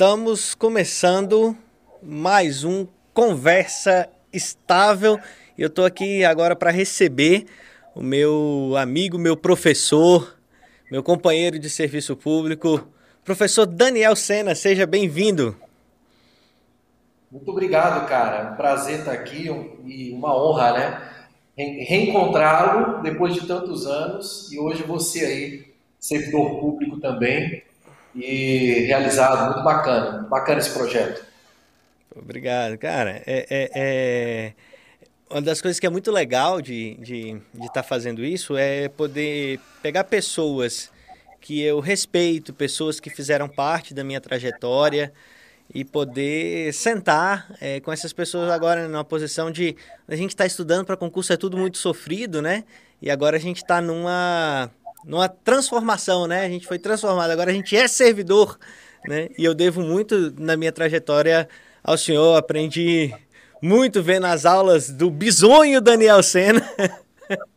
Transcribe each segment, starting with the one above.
Estamos começando mais um Conversa Estável. Eu estou aqui agora para receber o meu amigo, meu professor, meu companheiro de serviço público, professor Daniel Sena. Seja bem-vindo. Muito obrigado, cara. Um prazer estar aqui e uma honra, né? Reencontrá-lo depois de tantos anos e hoje você aí, servidor público também, e realizado. Muito bacana, bacana esse projeto. Obrigado, cara. É, é, é, Uma das coisas que é muito legal de estar de, de tá fazendo isso é poder pegar pessoas que eu respeito, pessoas que fizeram parte da minha trajetória e poder sentar é, com essas pessoas agora numa posição de a gente está estudando para concurso é tudo muito sofrido, né? E agora a gente está numa numa transformação, né? A gente foi transformado, agora a gente é servidor, né? E eu devo muito na minha trajetória ao senhor, aprendi muito vendo as aulas do bisonho Daniel Sena.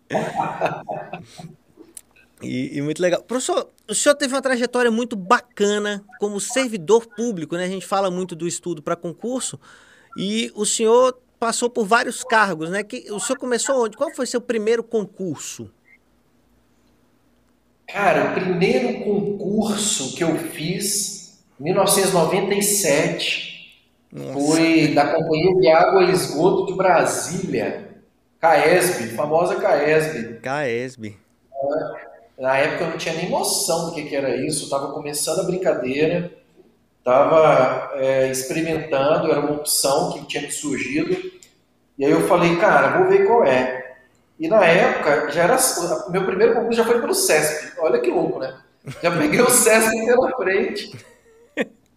e, e, muito legal. Professor, o senhor teve uma trajetória muito bacana como servidor público, né? A gente fala muito do estudo para concurso e o senhor passou por vários cargos, né? Que, o senhor começou onde? Qual foi seu primeiro concurso? Cara, o primeiro concurso que eu fiz, em 1997, Nossa. foi da Companhia de Água e Esgoto de Brasília, CAESB, famosa CAESB. CAESB. Na época eu não tinha nem noção do que, que era isso, estava começando a brincadeira, estava é, experimentando, era uma opção que tinha surgido, e aí eu falei, cara, vou ver qual é. E na época, já era. Meu primeiro concurso já foi pelo SESP. Olha que louco, né? Já peguei o SESP pela frente,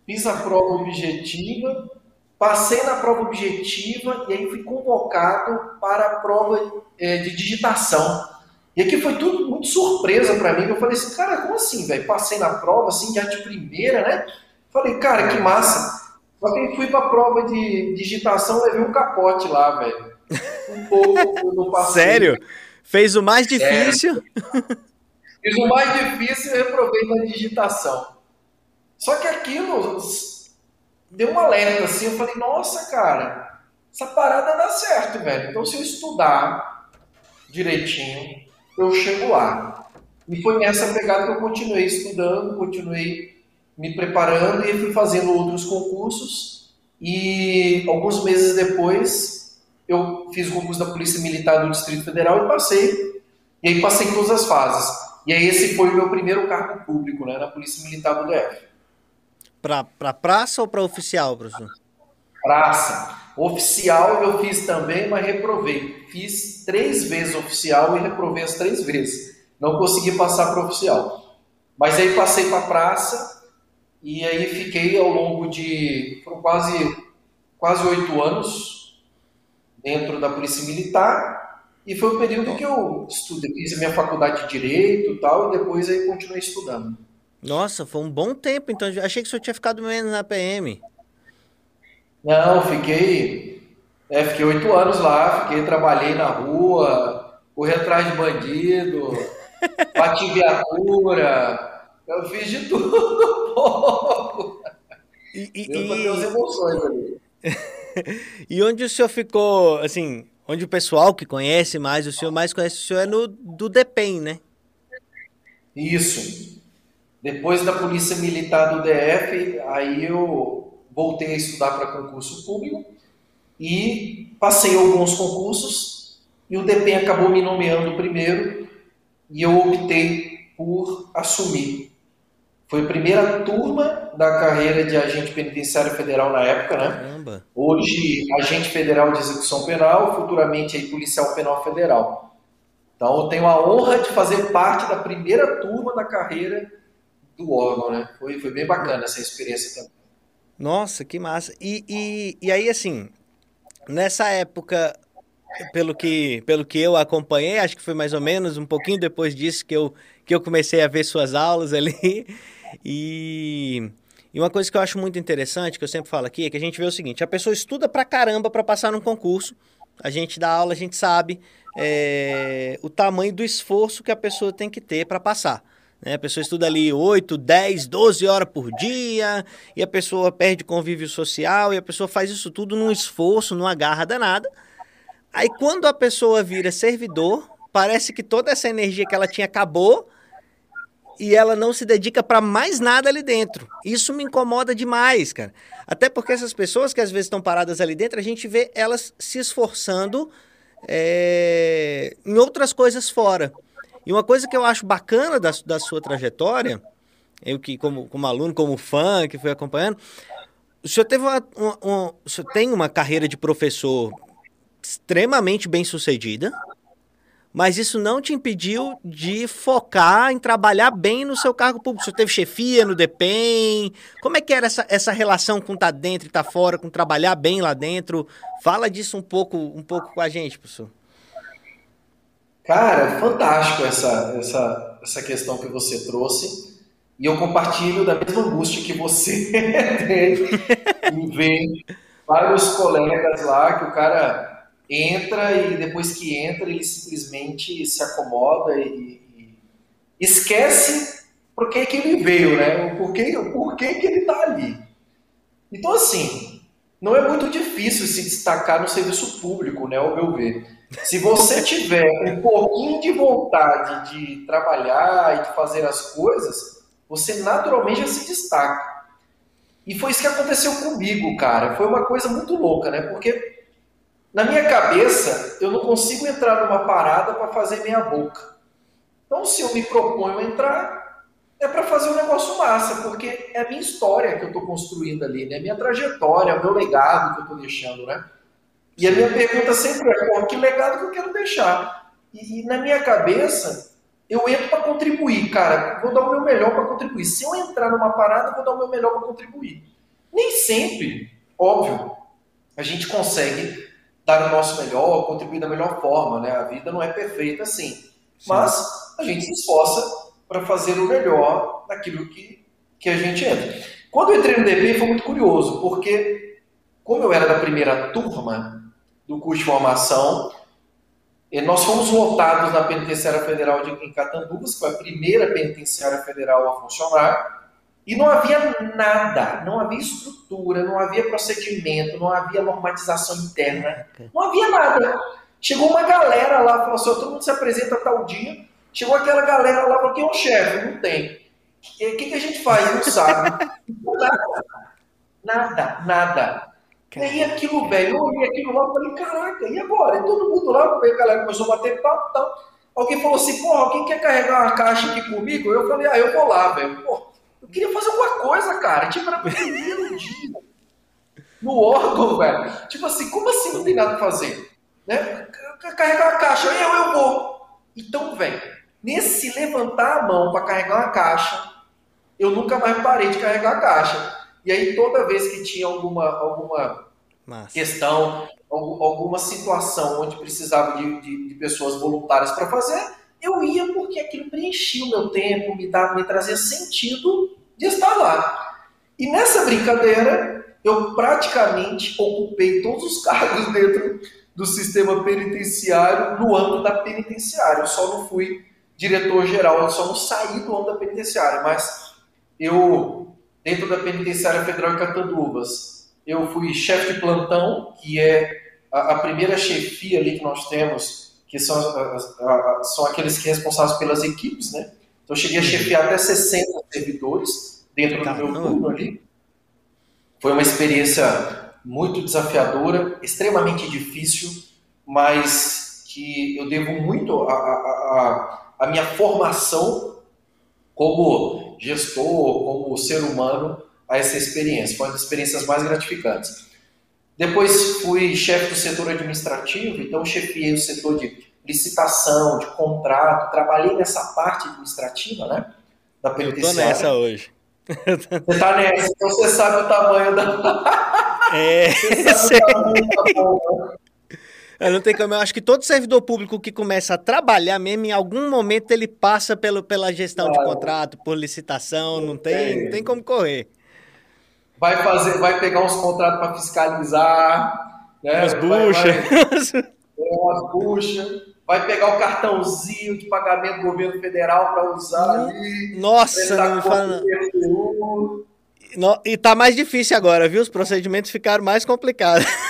fiz a prova objetiva, passei na prova objetiva e aí fui convocado para a prova é, de digitação. E aqui foi tudo muito surpresa para mim. Eu falei assim, cara, como assim, velho? Passei na prova, assim, já de primeira, né? Falei, cara, que massa. Só que fui para a prova de digitação, levei um capote lá, velho um pouco no passeio. Sério? Fez o mais difícil? Fiz o mais difícil e reprovei na digitação. Só que aquilo deu um alerta assim, eu falei, nossa, cara, essa parada dá certo, velho. Então se eu estudar direitinho, eu chego lá. E foi nessa pegada que eu continuei estudando, continuei me preparando e fui fazendo outros concursos. E alguns meses depois eu fiz o concurso da Polícia Militar do Distrito Federal e passei. E aí passei em todas as fases. E aí esse foi o meu primeiro cargo público, né, na Polícia Militar do DF. Para pra praça ou para oficial, professor? Praça. Oficial eu fiz também, mas reprovei. Fiz três vezes oficial e reprovei as três vezes. Não consegui passar para oficial. Mas aí passei para praça e aí fiquei ao longo de foram quase quase oito anos dentro da Polícia Militar, e foi o período que eu estudei, fiz a minha faculdade de Direito e tal, e depois aí continuei estudando. Nossa, foi um bom tempo, então achei que o senhor tinha ficado menos na PM. Não, fiquei, é, fiquei oito anos lá, fiquei, trabalhei na rua, corri atrás de bandido, bati viatura, eu fiz de tudo um pouco. E, e, Deu pra ter emoções ali. e onde o senhor ficou, assim, onde o pessoal que conhece mais, o senhor mais conhece o senhor é no do DEPEN, né? Isso. Depois da Polícia Militar do DF, aí eu voltei a estudar para concurso público e passei alguns concursos e o DEPEN acabou me nomeando primeiro e eu optei por assumir. Foi a primeira turma da carreira de agente penitenciário federal na época, né? Caramba. Hoje, agente federal de execução penal, futuramente aí, policial penal federal. Então, eu tenho a honra de fazer parte da primeira turma da carreira do órgão, né? Foi, foi bem bacana essa experiência também. Nossa, que massa. E, e, e aí, assim, nessa época, pelo que, pelo que eu acompanhei, acho que foi mais ou menos um pouquinho depois disso que eu, que eu comecei a ver suas aulas ali. E e uma coisa que eu acho muito interessante, que eu sempre falo aqui, é que a gente vê o seguinte: a pessoa estuda pra caramba para passar num concurso, a gente dá aula, a gente sabe é, o tamanho do esforço que a pessoa tem que ter para passar. Né? A pessoa estuda ali 8, 10, 12 horas por dia, e a pessoa perde convívio social, e a pessoa faz isso tudo num esforço, numa garra danada. Aí quando a pessoa vira servidor, parece que toda essa energia que ela tinha acabou e ela não se dedica para mais nada ali dentro. Isso me incomoda demais, cara. Até porque essas pessoas que às vezes estão paradas ali dentro, a gente vê elas se esforçando é, em outras coisas fora. E uma coisa que eu acho bacana da, da sua trajetória, eu que como, como aluno, como fã, que fui acompanhando, o senhor teve uma, uma, uma, o senhor tem uma carreira de professor extremamente bem sucedida, mas isso não te impediu de focar em trabalhar bem no seu cargo público. Você teve chefia no DEPEN? Como é que era essa, essa relação com estar tá dentro e estar tá fora, com trabalhar bem lá dentro? Fala disso um pouco, um pouco com a gente, professor. Cara, fantástico essa, essa, essa questão que você trouxe. E eu compartilho da mesma angústia que você tem em ver vários colegas lá que o cara entra e depois que entra ele simplesmente se acomoda e, e esquece por que, que ele veio, né? O porquê, o porquê que ele está ali. Então, assim, não é muito difícil se destacar no serviço público, né, ao meu ver. Se você tiver um pouquinho de vontade de trabalhar e de fazer as coisas, você naturalmente já se destaca. E foi isso que aconteceu comigo, cara. Foi uma coisa muito louca, né? Porque na minha cabeça, eu não consigo entrar numa parada para fazer meia boca. Então, se eu me proponho entrar, é para fazer um negócio massa, porque é a minha história que eu estou construindo ali, né? Minha trajetória, o meu legado que eu estou deixando, né? E a minha pergunta sempre é: que legado que eu quero deixar? E, e na minha cabeça, eu entro para contribuir, cara. Vou dar o meu melhor para contribuir. Se eu entrar numa parada, vou dar o meu melhor para contribuir. Nem sempre, óbvio, a gente consegue dar o nosso melhor, contribuir da melhor forma, né? A vida não é perfeita assim. Sim. Mas a gente se esforça para fazer o melhor daquilo que, que a gente entra. Quando eu entrei no DP foi muito curioso, porque como eu era da primeira turma do curso de formação, nós fomos votados na Penitenciária Federal de Catanduvas, que foi a primeira penitenciária federal a funcionar, e não havia nada, não havia estrutura, não havia procedimento, não havia normatização interna, não havia nada. Chegou uma galera lá, falou assim: todo mundo se apresenta tal dia. Chegou aquela galera lá, falou: tem um chefe? Não tem. O que, que, a gente faz? Não sabe. nada, nada, nada. E aí aquilo, velho, eu olhei aquilo lá e falei: caraca, e agora? E todo mundo lá, a galera começou a bater papo e tal. Alguém falou assim: porra, alguém quer carregar uma caixa aqui comigo? Eu falei: ah, eu vou lá, velho. Porra. Eu queria fazer alguma coisa, cara. Tipo, era primeiro dia. No órgão, velho. Tipo assim, como assim não tem nada pra fazer? Né? Carregar uma caixa, eu, eu vou. Então, velho, nesse levantar a mão para carregar uma caixa, eu nunca mais parei de carregar a caixa. E aí, toda vez que tinha alguma, alguma questão, alguma situação onde precisava de, de, de pessoas voluntárias para fazer, eu ia porque aquilo preenchia o meu tempo, me, dava, me trazia sentido de estar lá. E nessa brincadeira, eu praticamente ocupei todos os cargos dentro do sistema penitenciário no âmbito da penitenciária. Eu só não fui diretor-geral, eu só não saí do âmbito da penitenciária, mas eu, dentro da penitenciária federal de Catanduvas, eu fui chefe de plantão, que é a, a primeira chefia ali que nós temos que são, são aqueles que são responsáveis pelas equipes, né? Então eu cheguei a chefiar até 60 servidores dentro do meu turno ali. Foi uma experiência muito desafiadora, extremamente difícil, mas que eu devo muito a minha formação como gestor, como ser humano, a essa experiência. Foi uma das experiências mais gratificantes. Depois fui chefe do setor administrativo, então chefiei o setor de licitação, de contrato, trabalhei nessa parte administrativa, né? Da penitenciária. Eu tô nessa hoje. Você tá nessa, então você sabe o tamanho da. É, você sabe o tamanho da bomba. Eu não tem como, eu acho que todo servidor público que começa a trabalhar mesmo, em algum momento ele passa pelo, pela gestão claro. de contrato, por licitação, não tem, não tem como correr vai fazer, vai pegar uns contratos para fiscalizar, né? As buchas. É, umas buchas. vai pegar o cartãozinho de pagamento do governo federal para usar ali. Nossa, não me fala. Não. E tá mais difícil agora, viu? Os procedimentos ficaram mais complicados.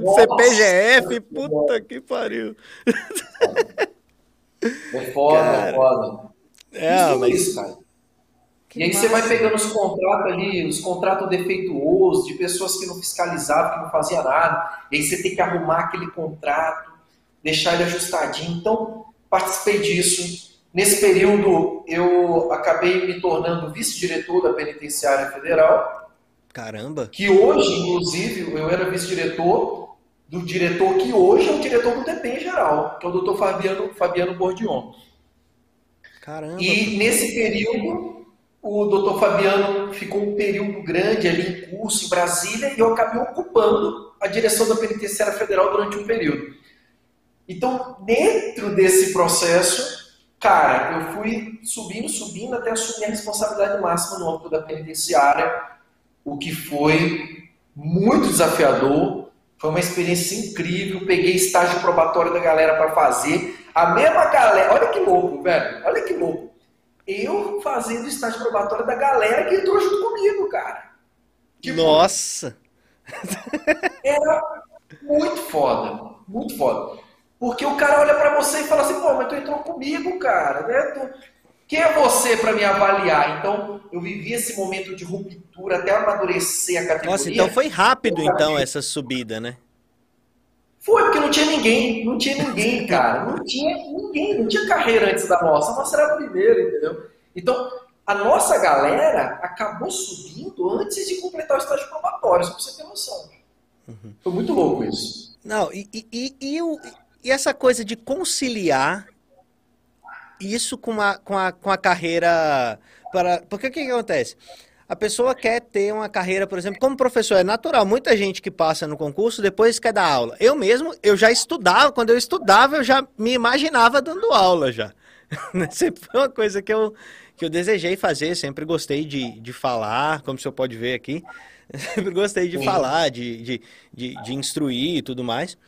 do CPGF, puta que pariu. É foda, cara, é foda. É, mas... isso, cara. Que e aí massa. você vai pegando os contratos ali, os contratos defeituosos, de pessoas que não fiscalizavam, que não faziam nada. E aí você tem que arrumar aquele contrato, deixar ele ajustadinho. Então, participei disso. Nesse período, eu acabei me tornando vice-diretor da Penitenciária Federal. Caramba! Que hoje, inclusive, eu era vice-diretor do diretor que hoje é o diretor do DP em geral, que é o doutor Fabiano, Fabiano Bordion. Caramba! E nesse período, o doutor Fabiano ficou um período grande ali em curso em Brasília e eu acabei ocupando a direção da Penitenciária Federal durante um período. Então, dentro desse processo, cara, eu fui subindo, subindo até assumir a responsabilidade máxima no âmbito da penitenciária, o que foi muito desafiador, foi uma experiência incrível. Peguei estágio probatório da galera para fazer. A mesma galera, olha que louco, velho, olha que louco. Eu fazendo estágio probatório da galera que entrou junto comigo, cara. Tipo, Nossa! Era muito foda, muito foda. Porque o cara olha para você e fala assim, pô, mas tu entrou comigo, cara, né? Tu... Quem é você para me avaliar? Então, eu vivi esse momento de ruptura até amadurecer a categoria. Nossa, então foi rápido, então, essa subida, né? Foi, porque não tinha ninguém, não tinha ninguém, cara. Não tinha ninguém, não tinha carreira antes da nossa. A nossa era a primeira, entendeu? Então, a nossa galera acabou subindo antes de completar o estágio probatório, só pra você ter noção. Uhum. Foi muito louco isso. Não, e, e, e, o, e essa coisa de conciliar isso com a, com a, com a carreira. Para... Porque o que, que acontece? A pessoa quer ter uma carreira, por exemplo, como professor, é natural. Muita gente que passa no concurso depois quer dar aula. Eu mesmo, eu já estudava, quando eu estudava, eu já me imaginava dando aula já. sempre foi uma coisa que eu, que eu desejei fazer, sempre gostei de, de falar, como o senhor pode ver aqui. Sempre gostei de Sim. falar, de, de, de, de instruir e tudo mais.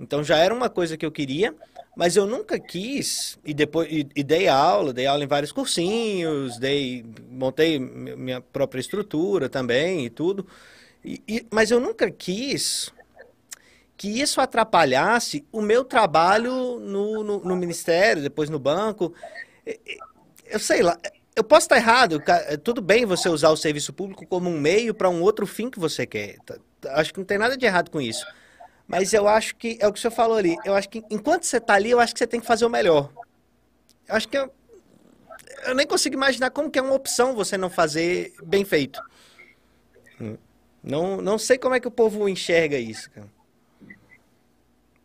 Então já era uma coisa que eu queria, mas eu nunca quis e depois e, e, dei aula, dei aula em vários cursinhos, dei montei minha própria estrutura também e tudo. E, e, mas eu nunca quis que isso atrapalhasse o meu trabalho no, no, no ministério, depois no banco. Eu sei lá, eu posso estar errado. Tudo bem você usar o serviço público como um meio para um outro fim que você quer. Acho que não tem nada de errado com isso. Mas eu acho que é o que o senhor falou ali. Eu acho que enquanto você está ali, eu acho que você tem que fazer o melhor. Eu acho que eu, eu nem consigo imaginar como que é uma opção você não fazer bem feito. Não, não sei como é que o povo enxerga isso, cara.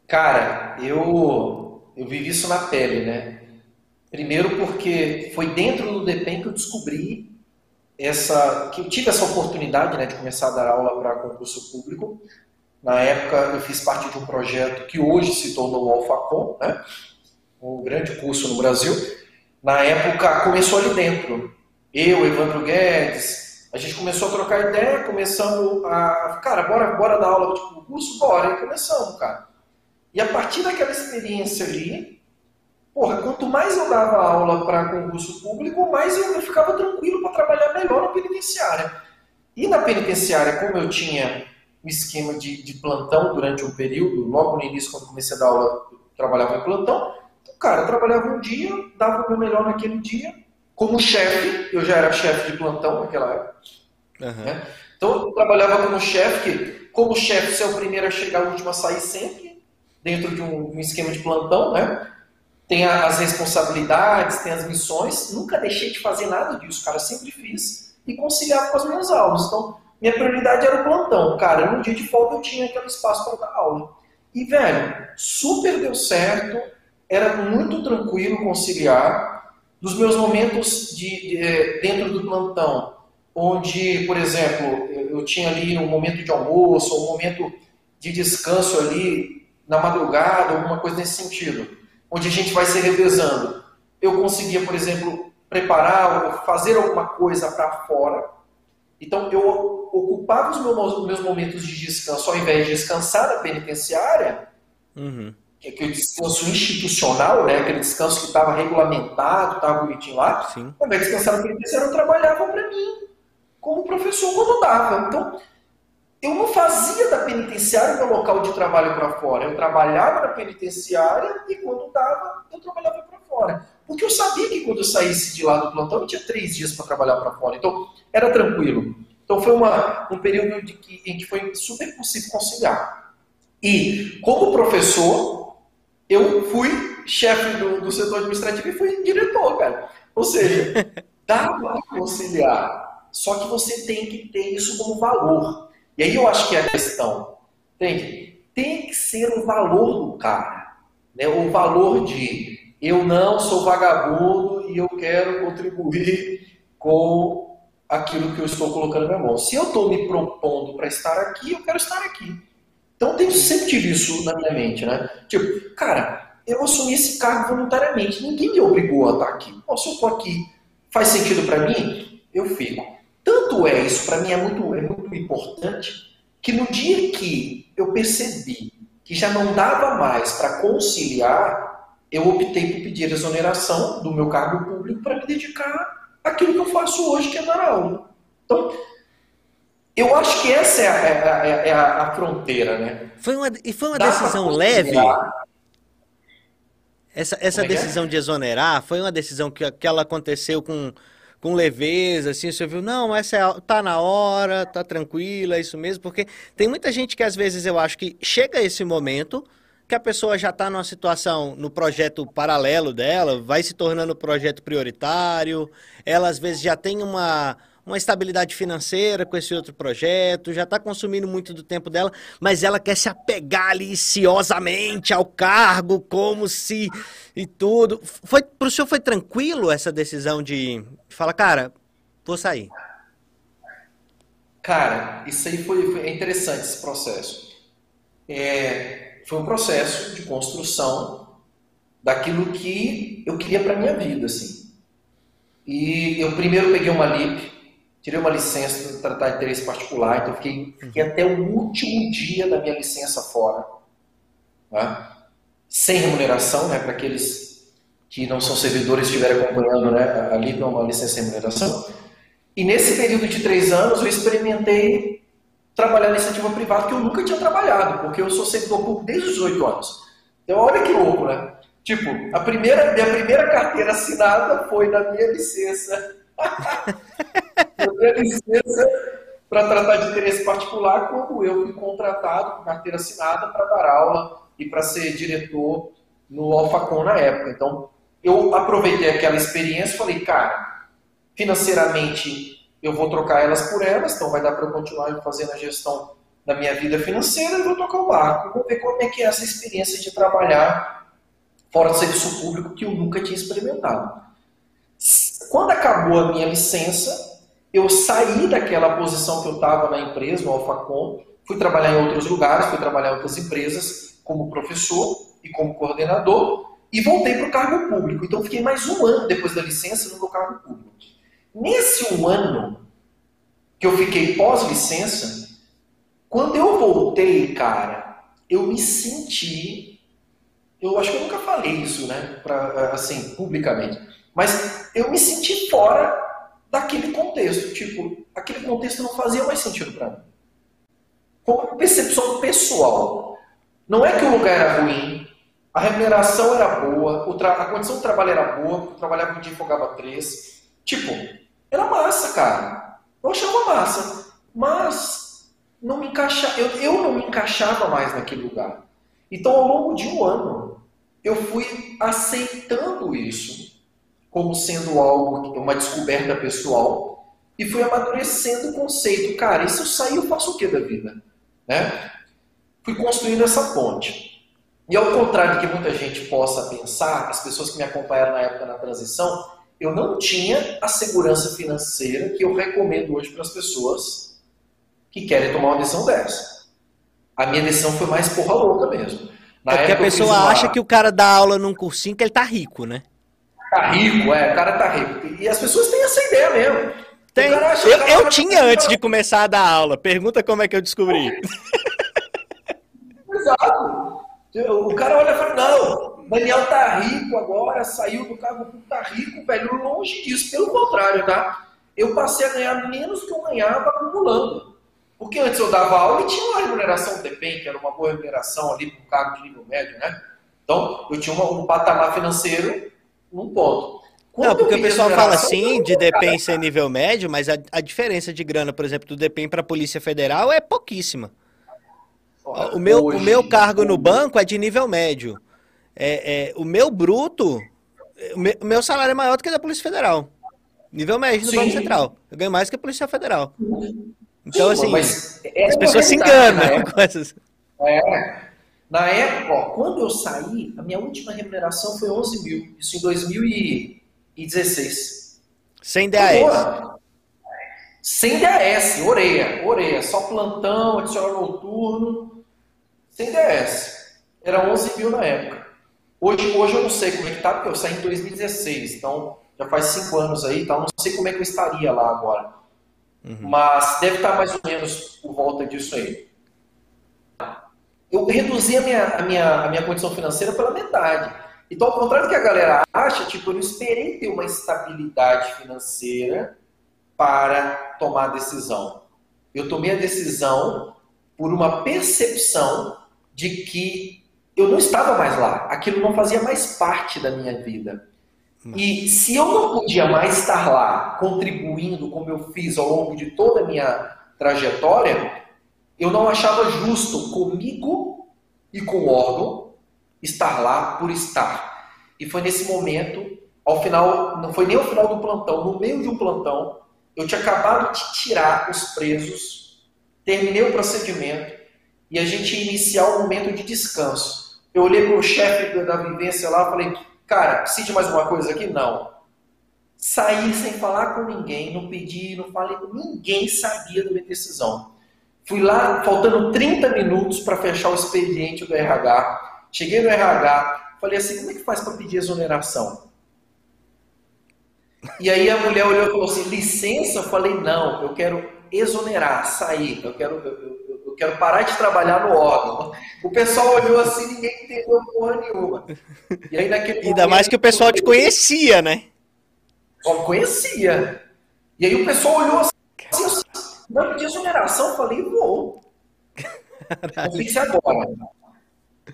Cara, eu, eu vivi isso na pele, né? Primeiro porque foi dentro do DEPEN que eu descobri essa, que eu tive essa oportunidade né, de começar a dar aula para concurso público. Na época, eu fiz parte de um projeto que hoje se tornou o Alfacom, né? um grande curso no Brasil. Na época, começou ali dentro. Eu, Evandro Guedes, a gente começou a trocar ideia, começamos a. Cara, bora, bora dar aula tipo, curso? Bora, e começamos, cara. E a partir daquela experiência ali, porra, quanto mais eu dava aula para concurso público, mais eu, eu ficava tranquilo para trabalhar melhor na penitenciária. E na penitenciária, como eu tinha um esquema de, de plantão durante um período. Logo no início, quando comecei a dar aula, eu trabalhava em plantão. Então, cara, eu trabalhava um dia, dava o meu melhor naquele dia. Como chefe, eu já era chefe de plantão naquela época. Uhum. Né? Então, eu trabalhava como chefe, que como chefe, você é o primeiro a chegar, o último a sair sempre, dentro de um, um esquema de plantão, né? Tem as responsabilidades, tem as missões. Nunca deixei de fazer nada disso, cara. Sempre fiz e conciliava com as minhas aulas. Então, minha prioridade era o plantão. Cara, no dia de folga eu tinha aquele espaço para dar aula. E, velho, super deu certo, era muito tranquilo conciliar. Dos meus momentos de, de, eh, dentro do plantão, onde, por exemplo, eu tinha ali um momento de almoço, um momento de descanso ali na madrugada, alguma coisa nesse sentido, onde a gente vai se revezando. Eu conseguia, por exemplo, preparar, fazer alguma coisa para fora, então, eu ocupava os meus, momentos de descanso, ao invés de descansar na penitenciária, uhum. aquele descanso institucional, né? aquele descanso que estava regulamentado, estava bonitinho lá, Sim. ao invés de descansar no penitenciário, trabalhavam para mim, como professor quando dava. Então, eu não fazia da penitenciária meu local de trabalho para fora. Eu trabalhava na penitenciária e quando dava, eu trabalhava para fora. Porque eu sabia que quando eu saísse de lá do plantão, eu tinha três dias para trabalhar para fora. Então, era tranquilo. Então, foi uma, um período que, em que foi super possível conciliar. E, como professor, eu fui chefe do, do setor administrativo e fui diretor, cara. Ou seja, dá para conciliar. Só que você tem que ter isso como valor. E aí eu acho que é a questão. Entende? Tem que ser o valor do cara. Né? O valor de eu não sou vagabundo e eu quero contribuir com aquilo que eu estou colocando na minha mão. Se eu estou me propondo para estar aqui, eu quero estar aqui. Então eu sempre tive isso na minha mente, né? Tipo, cara, eu assumi esse cargo voluntariamente, ninguém me obrigou a estar aqui. Pô, se eu estou aqui, faz sentido para mim, eu fico. Tanto é, isso para mim é muito, é muito importante, que no dia que eu percebi que já não dava mais para conciliar, eu optei por pedir exoneração do meu cargo público para me dedicar àquilo que eu faço hoje, que é dar aula. Então, eu acho que essa é a, é a, é a, é fronteira, né? Foi uma, e foi uma Dá decisão leve? Essa, essa é, é decisão de exonerar foi uma decisão que, que ela aconteceu com com leveza, assim, você viu, não, essa é, tá na hora, tá tranquila, é isso mesmo, porque tem muita gente que às vezes eu acho que chega esse momento que a pessoa já está numa situação no projeto paralelo dela, vai se tornando projeto prioritário, ela às vezes já tem uma uma estabilidade financeira com esse outro projeto, já está consumindo muito do tempo dela, mas ela quer se apegar aliciosamente ao cargo, como se e tudo. Foi para o senhor foi tranquilo essa decisão de falar, cara, vou sair? Cara, isso aí foi, foi interessante esse processo. É, foi um processo de construção daquilo que eu queria para minha vida, assim. E eu primeiro peguei uma LIP, tirei uma licença para tratar de interesse particular, então fiquei, fiquei até o último dia da minha licença fora. Né? Sem remuneração, né, para aqueles que não são servidores estiverem acompanhando, né, ali não uma licença sem remuneração. E nesse período de três anos eu experimentei trabalhar na iniciativa privada que eu nunca tinha trabalhado, porque eu sou servidor público desde os 18 anos. Então olha que louco, né? Tipo, a primeira, minha primeira carteira assinada foi na minha licença. eu dei licença para tratar de interesse particular quando eu fui contratado com carteira assinada para dar aula e para ser diretor no Alfacom na época. Então, eu aproveitei aquela experiência e falei, cara, financeiramente eu vou trocar elas por elas, então vai dar para eu continuar fazendo a gestão da minha vida financeira e vou tocar o barco. Vou ver como é que é essa experiência de trabalhar fora do serviço público que eu nunca tinha experimentado. Quando acabou a minha licença, eu saí daquela posição que eu estava na empresa, no Alfacom, fui trabalhar em outros lugares, fui trabalhar em outras empresas, como professor e como coordenador, e voltei para o cargo público. Então, fiquei mais um ano depois da licença no meu cargo público. Nesse um ano que eu fiquei pós-licença, quando eu voltei, cara, eu me senti. Eu acho que eu nunca falei isso, né, pra, assim, publicamente. Mas eu me senti fora daquele contexto. Tipo, aquele contexto não fazia mais sentido para mim. Foi uma percepção pessoal. Não é que o lugar era ruim, a remuneração era boa, a condição de trabalho era boa, eu trabalhava um dia e folgava três. Tipo, era massa, cara. Eu achava massa. Mas não me encaixava, eu, eu não me encaixava mais naquele lugar. Então, ao longo de um ano, eu fui aceitando isso como sendo algo, uma descoberta pessoal, e fui amadurecendo o conceito. Cara, e se eu sair, eu faço o que da vida? Né? Fui construindo essa ponte. E ao contrário do que muita gente possa pensar, as pessoas que me acompanharam na época na transição, eu não tinha a segurança financeira que eu recomendo hoje para as pessoas que querem tomar uma decisão dessa. A minha decisão foi mais porra louca mesmo. Na é porque a pessoa uma... acha que o cara dá aula num cursinho que ele tá rico, né? tá rico, é, o cara tá rico. E as pessoas têm essa ideia mesmo. Tem. eu, eu tinha antes de começar a dar aula. Pergunta como é que eu descobri. Exato. O cara olha e fala, não, Daniel tá rico agora, saiu do cargo tá rico, velho. Longe disso, pelo contrário, tá? Eu passei a ganhar menos que eu ganhava acumulando. Porque antes eu dava aula e tinha uma remuneração DEPEN, que era uma boa remuneração ali para um cargo de nível médio, né? Então, eu tinha um patamar financeiro num ponto. Quando não, porque o pessoal fala assim de DEPEN ser nível médio, mas a, a diferença de grana, por exemplo, do DEPEN para a Polícia Federal é pouquíssima. O meu, Hoje, o meu cargo no banco é de nível médio. É, é, o meu bruto, o meu, o meu, salário é maior do que o da Polícia Federal. Nível médio do Sim. Banco Central. Eu ganho mais que a Polícia Federal. Então, Sim, assim, é as pessoas se enganam com essas. É. Na época, ó, quando eu saí, a minha última remuneração foi 11 mil. Isso em 2016. Sem DAS. Sem DAS, orelha, orelha. Só plantão, adicional noturno. Sem DAS. Era 11 mil na época. Hoje, hoje eu não sei como é que tá, porque eu saí em 2016. Então, já faz 5 anos aí, então não sei como é que eu estaria lá agora. Uhum. Mas deve estar mais ou menos por volta disso aí. Eu reduzi a minha, a, minha, a minha condição financeira pela metade. Então, ao contrário do que a galera acha, tipo, eu não esperei ter uma estabilidade financeira para tomar a decisão. Eu tomei a decisão por uma percepção de que eu não estava mais lá. Aquilo não fazia mais parte da minha vida. E se eu não podia mais estar lá contribuindo como eu fiz ao longo de toda a minha trajetória, eu não achava justo comigo e com o órgão estar lá por estar. E foi nesse momento, ao final, não foi nem ao final do plantão, no meio de um plantão, eu tinha acabado de tirar os presos, terminei o procedimento e a gente ia iniciar um momento de descanso. Eu olhei para o chefe da vivência lá e falei: Cara, precisa de mais uma coisa aqui? Não. Saí sem falar com ninguém, não pedi, não falei, ninguém sabia da minha decisão. Fui lá, faltando 30 minutos para fechar o expediente do RH. Cheguei no RH, falei assim: como é que faz para pedir exoneração? E aí a mulher olhou e falou assim: licença? Eu falei: não, eu quero exonerar, sair, eu quero, eu, eu quero parar de trabalhar no órgão. O pessoal olhou assim, ninguém entendeu porra nenhuma. E aí, naquele Ainda momento, mais que o pessoal te conhecia, né? Só conhecia. E aí o pessoal olhou assim, assim não de exoneração, eu falei, vou. Fixe agora.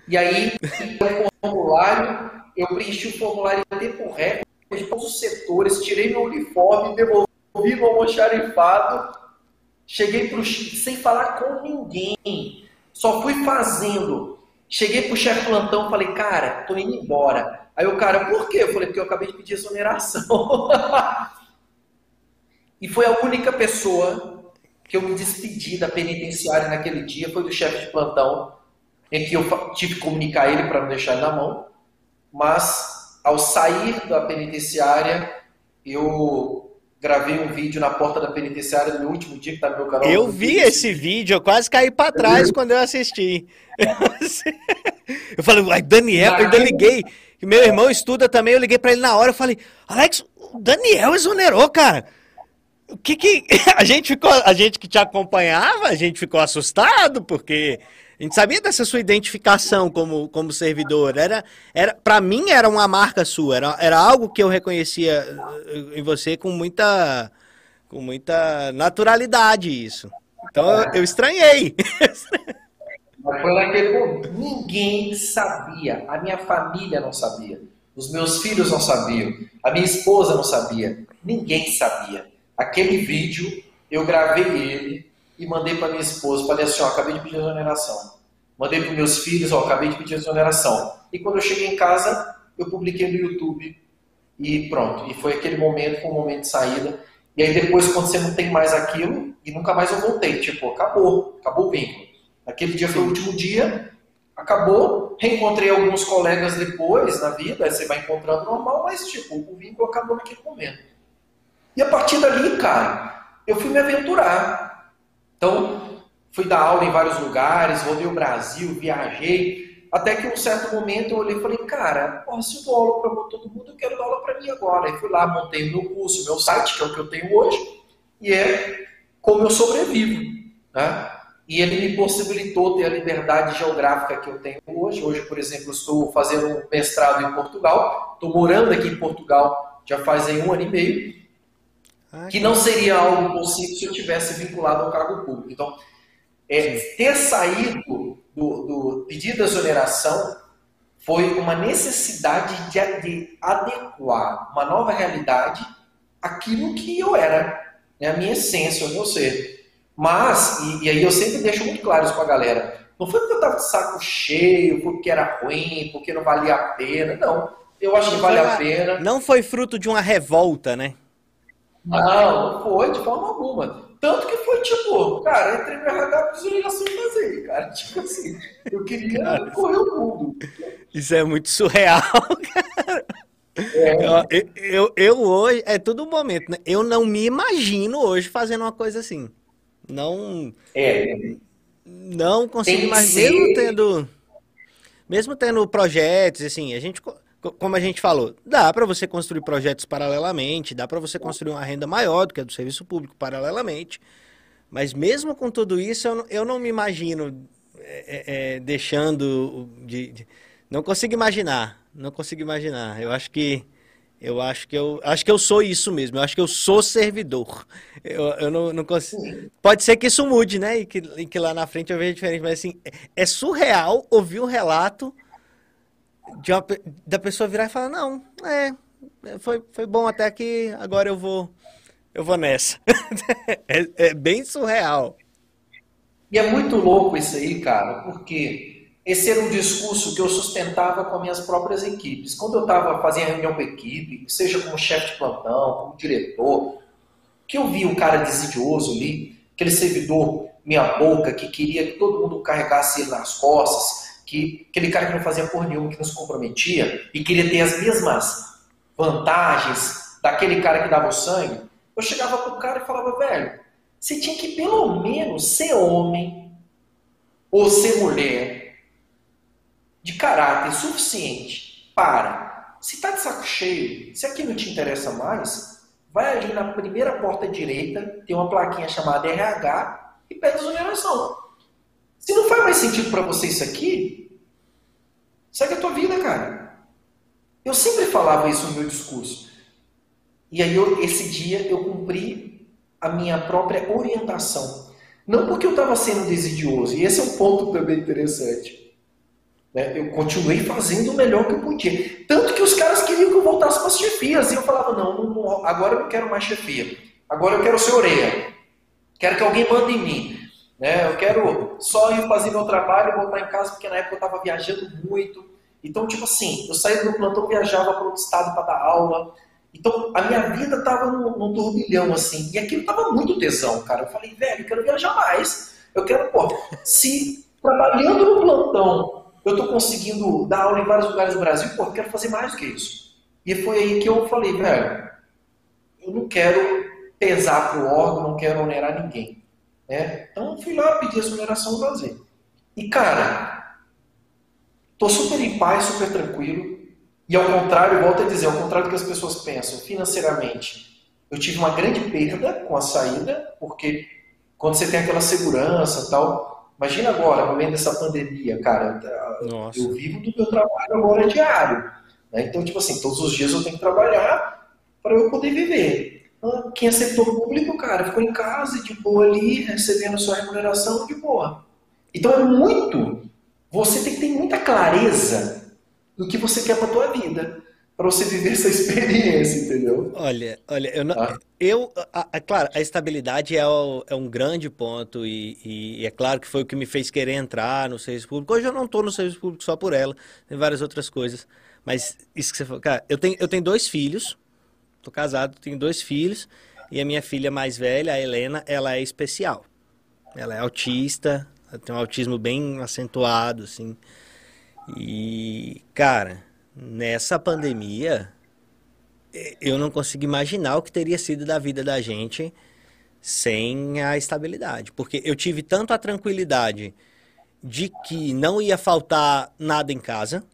E aí, o formulário, eu preenchi o formulário em tempo recorde, todos os setores, tirei meu uniforme, devolvi no almoxarifado Cheguei pro sem falar com ninguém. Só fui fazendo. Cheguei pro chefe plantão, falei, cara, tô indo embora. Aí o cara, por quê? Eu falei, porque eu acabei de pedir exoneração. e foi a única pessoa que eu me despedi da penitenciária naquele dia, foi do chefe de plantão, em que eu tive que comunicar ele para não deixar ele na mão. Mas ao sair da penitenciária, eu gravei um vídeo na porta da penitenciária no meu último dia que tá no meu canal. Eu vi esse vídeo, eu quase caí para trás quando eu assisti. eu falei, ai, Daniel, eu ainda liguei. Meu irmão estuda também, eu liguei para ele na hora, eu falei, Alex, o Daniel exonerou, cara. O que que a gente ficou, a gente que te acompanhava, a gente ficou assustado porque a gente sabia dessa sua identificação como, como servidor. Era, era, para mim era uma marca sua, era, era algo que eu reconhecia eh, em você com muita, com muita naturalidade isso. Então eu, eu estranhei. Mas foi naquele momento. Ninguém sabia. A minha família não sabia. Os meus filhos não sabiam. A minha esposa não sabia. Ninguém sabia. Aquele vídeo, eu gravei ele e mandei para minha esposa, falei assim, ó, acabei de pedir exoneração. Mandei para meus filhos, ó, acabei de pedir exoneração. E quando eu cheguei em casa, eu publiquei no YouTube e pronto. E foi aquele momento, foi um momento de saída. E aí depois, quando você não tem mais aquilo, e nunca mais eu voltei, tipo, acabou, acabou o vínculo. Aquele dia foi o último dia, acabou, reencontrei alguns colegas depois na vida, você vai encontrando normal, mas tipo, o vínculo acabou naquele momento. E a partir dali, cara, eu fui me aventurar. Então, fui dar aula em vários lugares, rodei o Brasil, viajei, até que um certo momento eu olhei e falei, cara, eu dou aula para todo mundo, eu quero dar aula para mim agora. E fui lá, montei meu curso, meu site, que é o que eu tenho hoje, e é como eu sobrevivo. Né? e ele me possibilitou ter a liberdade geográfica que eu tenho hoje. Hoje, por exemplo, estou fazendo um mestrado em Portugal, estou morando aqui em Portugal já faz aí um ano e meio, ah, que não seria algo possível se eu tivesse vinculado ao cargo público. Então, é, ter saído do, do pedido de exoneração foi uma necessidade de, de, adequar uma nova realidade àquilo que eu era, né, a minha essência, o meu ser. Mas, e, e aí eu sempre deixo muito claro isso para a galera, não foi porque eu estava de saco cheio, porque era ruim, porque não valia a pena, não. Eu acho que vale a pena. Não foi fruto de uma revolta, né? Não, não foi, de forma alguma. Tanto que foi tipo, cara, entrei no RH fiz obrigação de fazer, cara. Tipo assim, eu queria cara, correr o mundo. Isso é muito surreal, cara. É. Eu, eu, eu, hoje, é tudo um momento, né? Eu não me imagino hoje fazendo uma coisa assim. Não. É. Não consigo imaginar. Mesmo tendo. Mesmo tendo projetos, assim, a gente como a gente falou, dá para você construir projetos paralelamente, dá para você construir uma renda maior do que a do serviço público paralelamente, mas mesmo com tudo isso, eu não, eu não me imagino é, é, deixando de, de, não consigo imaginar, não consigo imaginar. Eu acho que eu acho que eu acho que eu sou isso mesmo. Eu acho que eu sou servidor. Eu, eu não, não consigo. Pode ser que isso mude, né? E que, e que lá na frente eu veja diferente. Mas assim, é, é surreal ouvir um relato uma, da pessoa virar e falar, não, é, foi, foi bom até aqui, agora eu vou, eu vou nessa. é, é bem surreal. E é muito louco isso aí, cara, porque esse era um discurso que eu sustentava com as minhas próprias equipes. Quando eu estava fazendo reunião com a equipe, seja como chefe de plantão, como diretor, que eu vi o cara desidioso ali, aquele servidor minha boca que queria que todo mundo carregasse ele nas costas, que aquele cara que não fazia por nenhuma, que não se comprometia e queria ter as mesmas vantagens daquele cara que dava o sangue, eu chegava pro cara e falava, velho, você tinha que pelo menos ser homem ou ser mulher de caráter suficiente para, se tá de saco cheio, se aqui não te interessa mais, vai ali na primeira porta direita, tem uma plaquinha chamada RH e pede exoneração. Se não faz mais sentido para você isso aqui, segue a tua vida, cara. Eu sempre falava isso no meu discurso. E aí, eu, esse dia, eu cumpri a minha própria orientação. Não porque eu estava sendo desidioso, e esse é um ponto também interessante. Né? Eu continuei fazendo o melhor que eu podia. Tanto que os caras queriam que eu voltasse para as chefias. E eu falava: não, não, agora eu não quero mais chefia. Agora eu quero ser orelha. Quero que alguém mande em mim. Né? Eu quero só ir fazer meu trabalho e voltar em casa, porque na época eu estava viajando muito. Então, tipo assim, eu saía do plantão, viajava para outro estado para dar aula. Então, a minha vida estava num, turbilhão, assim. E aquilo estava muito tesão, cara. Eu falei, velho, eu quero viajar mais. Eu quero, pô, se trabalhando no plantão eu estou conseguindo dar aula em vários lugares do Brasil, pô, eu quero fazer mais do que isso. E foi aí que eu falei, velho, eu não quero pesar pro órgão, não quero onerar ninguém. Né? Então fui lá pedir a exoneração do lazer. E cara, tô super em paz, super tranquilo. E ao contrário, volto a dizer, ao contrário do que as pessoas pensam, financeiramente, eu tive uma grande perda com a saída, porque quando você tem aquela segurança tal, imagina agora, no meio dessa pandemia, cara, Nossa. eu vivo do meu trabalho agora diário. Né? Então, tipo assim, todos os dias eu tenho que trabalhar para eu poder viver. Quem é setor público, cara, ficou em casa de boa ali, recebendo sua remuneração de boa. Então é muito. Você tem que ter muita clareza do que você quer para tua vida para você viver essa experiência, entendeu? Olha, olha, eu, não, ah. eu a, a, claro, a estabilidade é, o, é um grande ponto e, e, é claro que foi o que me fez querer entrar no serviço público. Hoje eu não estou no serviço público só por ela, tem várias outras coisas. Mas isso que você falou, cara, eu tenho, eu tenho dois filhos, Tô casado, tenho dois filhos e a minha filha mais velha, a Helena, ela é especial. Ela é autista, tem um autismo bem acentuado, assim. E, cara, nessa pandemia, eu não consigo imaginar o que teria sido da vida da gente sem a estabilidade. Porque eu tive tanto a tranquilidade de que não ia faltar nada em casa,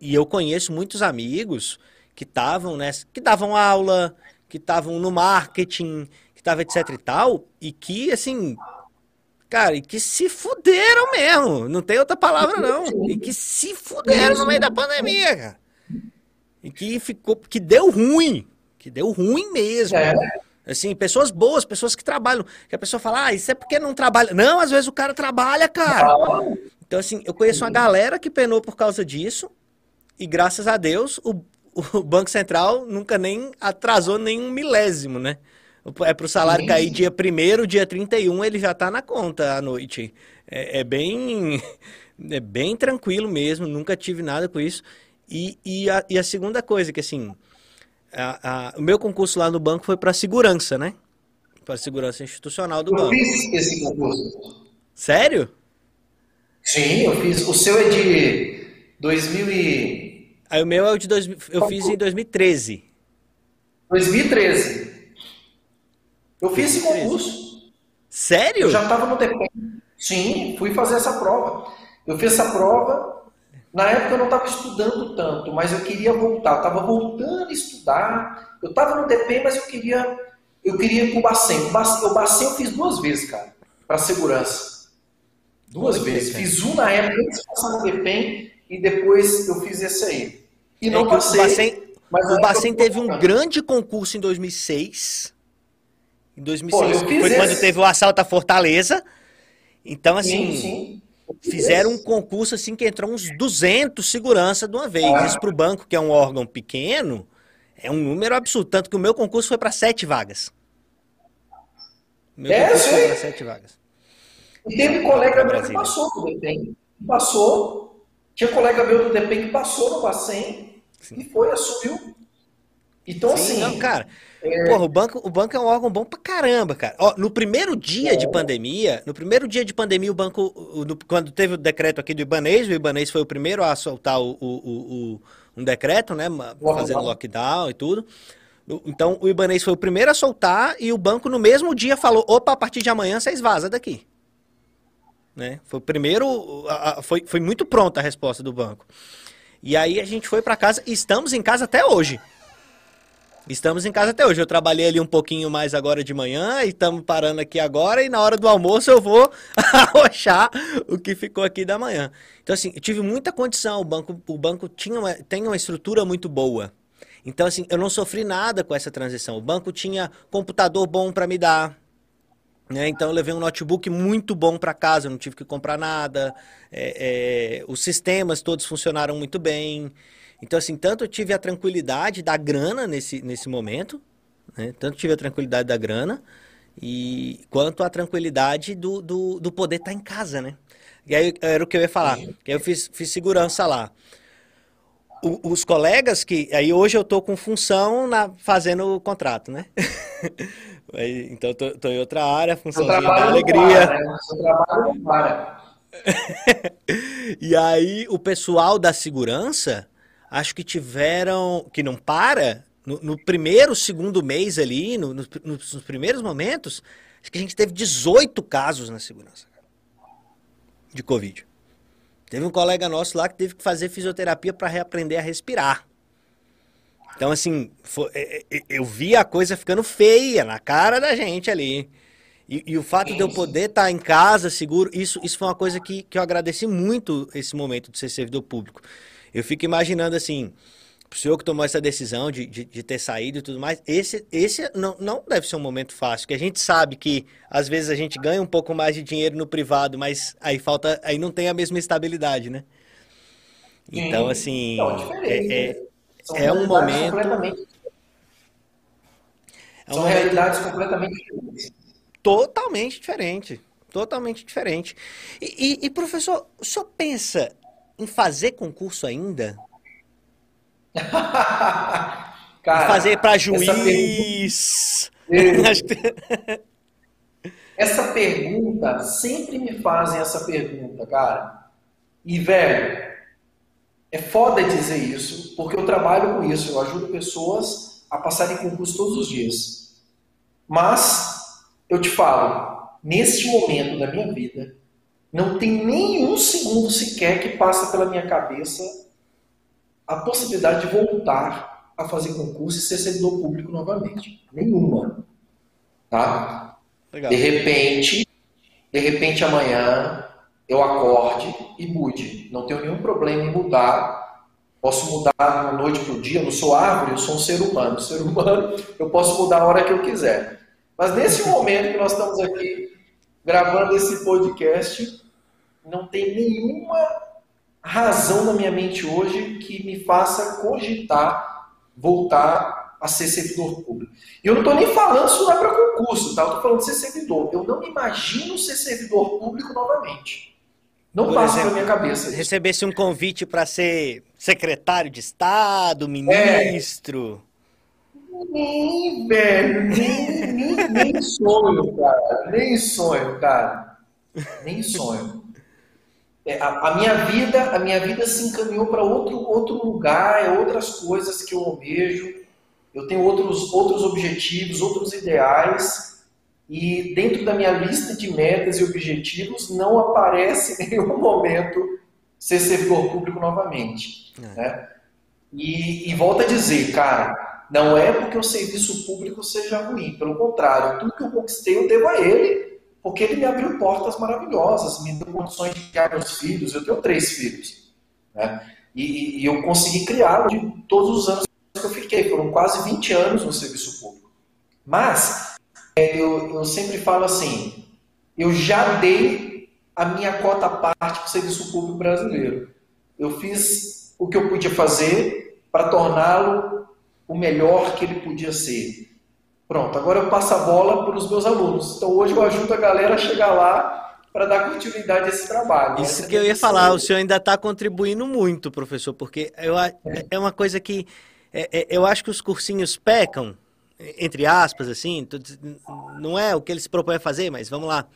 e eu conheço muitos amigos que estavam, né, que davam aula, que estavam no marketing, que estavam etc e tal, e que, assim, Cara, e que se fuderam mesmo. Não tem outra palavra, não. E que se fuderam no meio da pandemia, cara. E que ficou. Que deu ruim. Que deu ruim mesmo. É. Assim, pessoas boas, pessoas que trabalham. Que a pessoa fala, ah, isso é porque não trabalha. Não, às vezes o cara trabalha, cara. Então, assim, eu conheço uma galera que penou por causa disso. E graças a Deus, o, o Banco Central nunca nem atrasou nem um milésimo, né? É para o salário Sim. cair dia 1 dia 31, ele já está na conta à noite. É, é, bem é bem tranquilo mesmo, nunca tive nada com isso. E, e, a, e a segunda coisa, que assim, a, a, o meu concurso lá no banco foi para segurança, né? Para segurança institucional do eu banco. Eu fiz esse concurso. Sério? Sim, eu fiz. O seu é de 2000 e... Aí o meu é o de... Dois, eu fiz em 2013. 2013. Eu fiz esse concurso. Sério? Eu já estava no DPEM. Sim, fui fazer essa prova. Eu fiz essa prova. Na época eu não estava estudando tanto, mas eu queria voltar. Estava voltando a estudar. Eu estava no DPEM, mas eu queria, eu queria ir para o Bacen. O Bacen, eu fiz duas vezes, cara, para segurança. Duas vezes. Fiz um na época antes de passar no DPEM e depois eu fiz esse aí. E não é passei. O Bacen, o Bacen teve um grande concurso em 2006 em 2006. Pô, foi quando teve o assalto à Fortaleza. Então, assim, sim, sim. fizeram um concurso assim que entrou uns 200 segurança de uma vez. Ah. Isso para o banco, que é um órgão pequeno, é um número absurdo. Tanto que o meu concurso foi para sete vagas. Meu é, concurso foi para sete vagas. E teve um colega meu que passou no DEPEN. Passou. Tinha colega meu do DEPEN que passou no Bacen e foi, assumiu. Então, Sim, assim. Não, cara. É... Porra, o banco, o banco é um órgão bom pra caramba, cara. Ó, no primeiro dia é. de pandemia, no primeiro dia de pandemia, o banco, no, quando teve o decreto aqui do Ibanês, o Ibanês foi o primeiro a soltar o, o, o um decreto, né, fazendo lockdown e tudo. Então, o Ibanês foi o primeiro a soltar e o banco no mesmo dia falou, opa, a partir de amanhã vocês vazam daqui. Né? Foi o primeiro, foi, foi muito pronta a resposta do banco. E aí a gente foi para casa e estamos em casa até hoje. Estamos em casa até hoje. Eu trabalhei ali um pouquinho mais agora de manhã e estamos parando aqui agora e na hora do almoço eu vou arrochar o que ficou aqui da manhã. Então assim, eu tive muita condição, o banco, o banco tinha uma, tem uma estrutura muito boa. Então assim, eu não sofri nada com essa transição. O banco tinha computador bom para me dar, né? Então eu levei um notebook muito bom para casa, eu não tive que comprar nada. É, é, os sistemas todos funcionaram muito bem. Então, assim, tanto eu tive a tranquilidade da grana nesse, nesse momento, né? tanto tive a tranquilidade da grana, e quanto a tranquilidade do, do, do poder estar tá em casa, né? E aí era o que eu ia falar. Que eu fiz, fiz segurança lá. O, os colegas que. Aí hoje eu tô com função na, fazendo o contrato, né? então tô, tô em outra área, funçãozinha da alegria. Para, né? Trabalho para. e aí o pessoal da segurança acho que tiveram, que não para, no, no primeiro, segundo mês ali, no, no, nos primeiros momentos, acho que a gente teve 18 casos na segurança de Covid. Teve um colega nosso lá que teve que fazer fisioterapia para reaprender a respirar. Então, assim, foi, é, é, eu vi a coisa ficando feia na cara da gente ali. E, e o fato de eu poder estar tá em casa seguro, isso, isso foi uma coisa que, que eu agradeci muito esse momento de ser servidor público. Eu fico imaginando assim, o senhor que tomou essa decisão de, de, de, ter saído e tudo mais, esse, esse não, não deve ser um momento fácil, porque a gente sabe que às vezes a gente ganha um pouco mais de dinheiro no privado, mas aí falta, aí não tem a mesma estabilidade, né? Então, assim, não, é, é, é um momento... Completamente... É São realidades completamente diferentes. Totalmente diferente. Totalmente diferente. E, e, e, professor, o senhor pensa em fazer concurso ainda? Cara, fazer para juiz. Pergunta... essa pergunta, sempre me fazem essa pergunta, cara. E, velho, é foda dizer isso, porque eu trabalho com isso, eu ajudo pessoas a passarem concurso todos os dias. Mas, eu te falo, neste momento da minha vida, não tem nenhum segundo sequer que passa pela minha cabeça a possibilidade de voltar a fazer concurso e ser servidor público novamente. Nenhuma. Tá? Legal. De repente, de repente amanhã eu acorde e mude. Não tenho nenhum problema em mudar. Posso mudar da noite para o dia, eu não sou árvore, eu sou um ser humano. Ser humano, eu posso mudar a hora que eu quiser. Mas nesse momento que nós estamos aqui gravando esse podcast, não tem nenhuma razão na minha mente hoje que me faça cogitar voltar a ser servidor público. E eu não estou nem falando isso não é para concurso, tá? Eu estou falando de ser servidor. Eu não imagino ser servidor público novamente. Não Por passa exemplo, pela minha cabeça. Recebesse um convite para ser secretário de Estado, ministro. É. Nem, velho, nem, nem, nem sonho, cara. Nem sonho, cara. Nem sonho. É, a, a, minha vida, a minha vida se encaminhou para outro, outro lugar, é outras coisas que eu almejo. Eu tenho outros, outros objetivos, outros ideais. E dentro da minha lista de metas e objetivos não aparece em nenhum momento ser servidor público novamente. É. Né? E, e volto a dizer, cara, não é porque o serviço público seja ruim, pelo contrário, tudo que eu conquistei eu devo a ele porque ele me abriu portas maravilhosas, me deu condições de criar meus filhos. Eu tenho três filhos. Né? E, e, eu consegui criar de todos os anos que eu fiquei. Foram quase 20 anos no serviço público. Mas, é, eu, eu sempre falo assim: eu já dei a minha cota parte para o serviço público brasileiro. Eu fiz o que eu podia fazer para torná-lo o melhor que ele podia ser. Pronto, agora eu passo a bola para os meus alunos. Então hoje eu ajudo a galera a chegar lá para dar continuidade a esse trabalho. Isso que eu ia falar, o senhor ainda está contribuindo muito, professor, porque eu, é. é uma coisa que é, é, eu acho que os cursinhos pecam, entre aspas, assim, não é o que eles se propõem a fazer, mas vamos lá.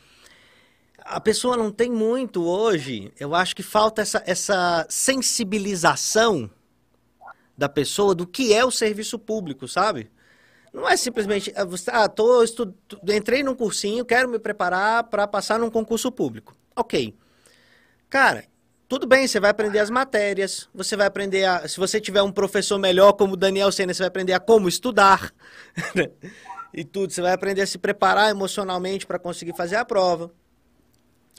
A pessoa não tem muito hoje, eu acho que falta essa, essa sensibilização da pessoa do que é o serviço público, sabe? Não é simplesmente, ah, tô estu... entrei num cursinho, quero me preparar para passar num concurso público. Ok. Cara, tudo bem, você vai aprender as matérias, você vai aprender a. Se você tiver um professor melhor como o Daniel Senna, você vai aprender a como estudar. e tudo, você vai aprender a se preparar emocionalmente para conseguir fazer a prova.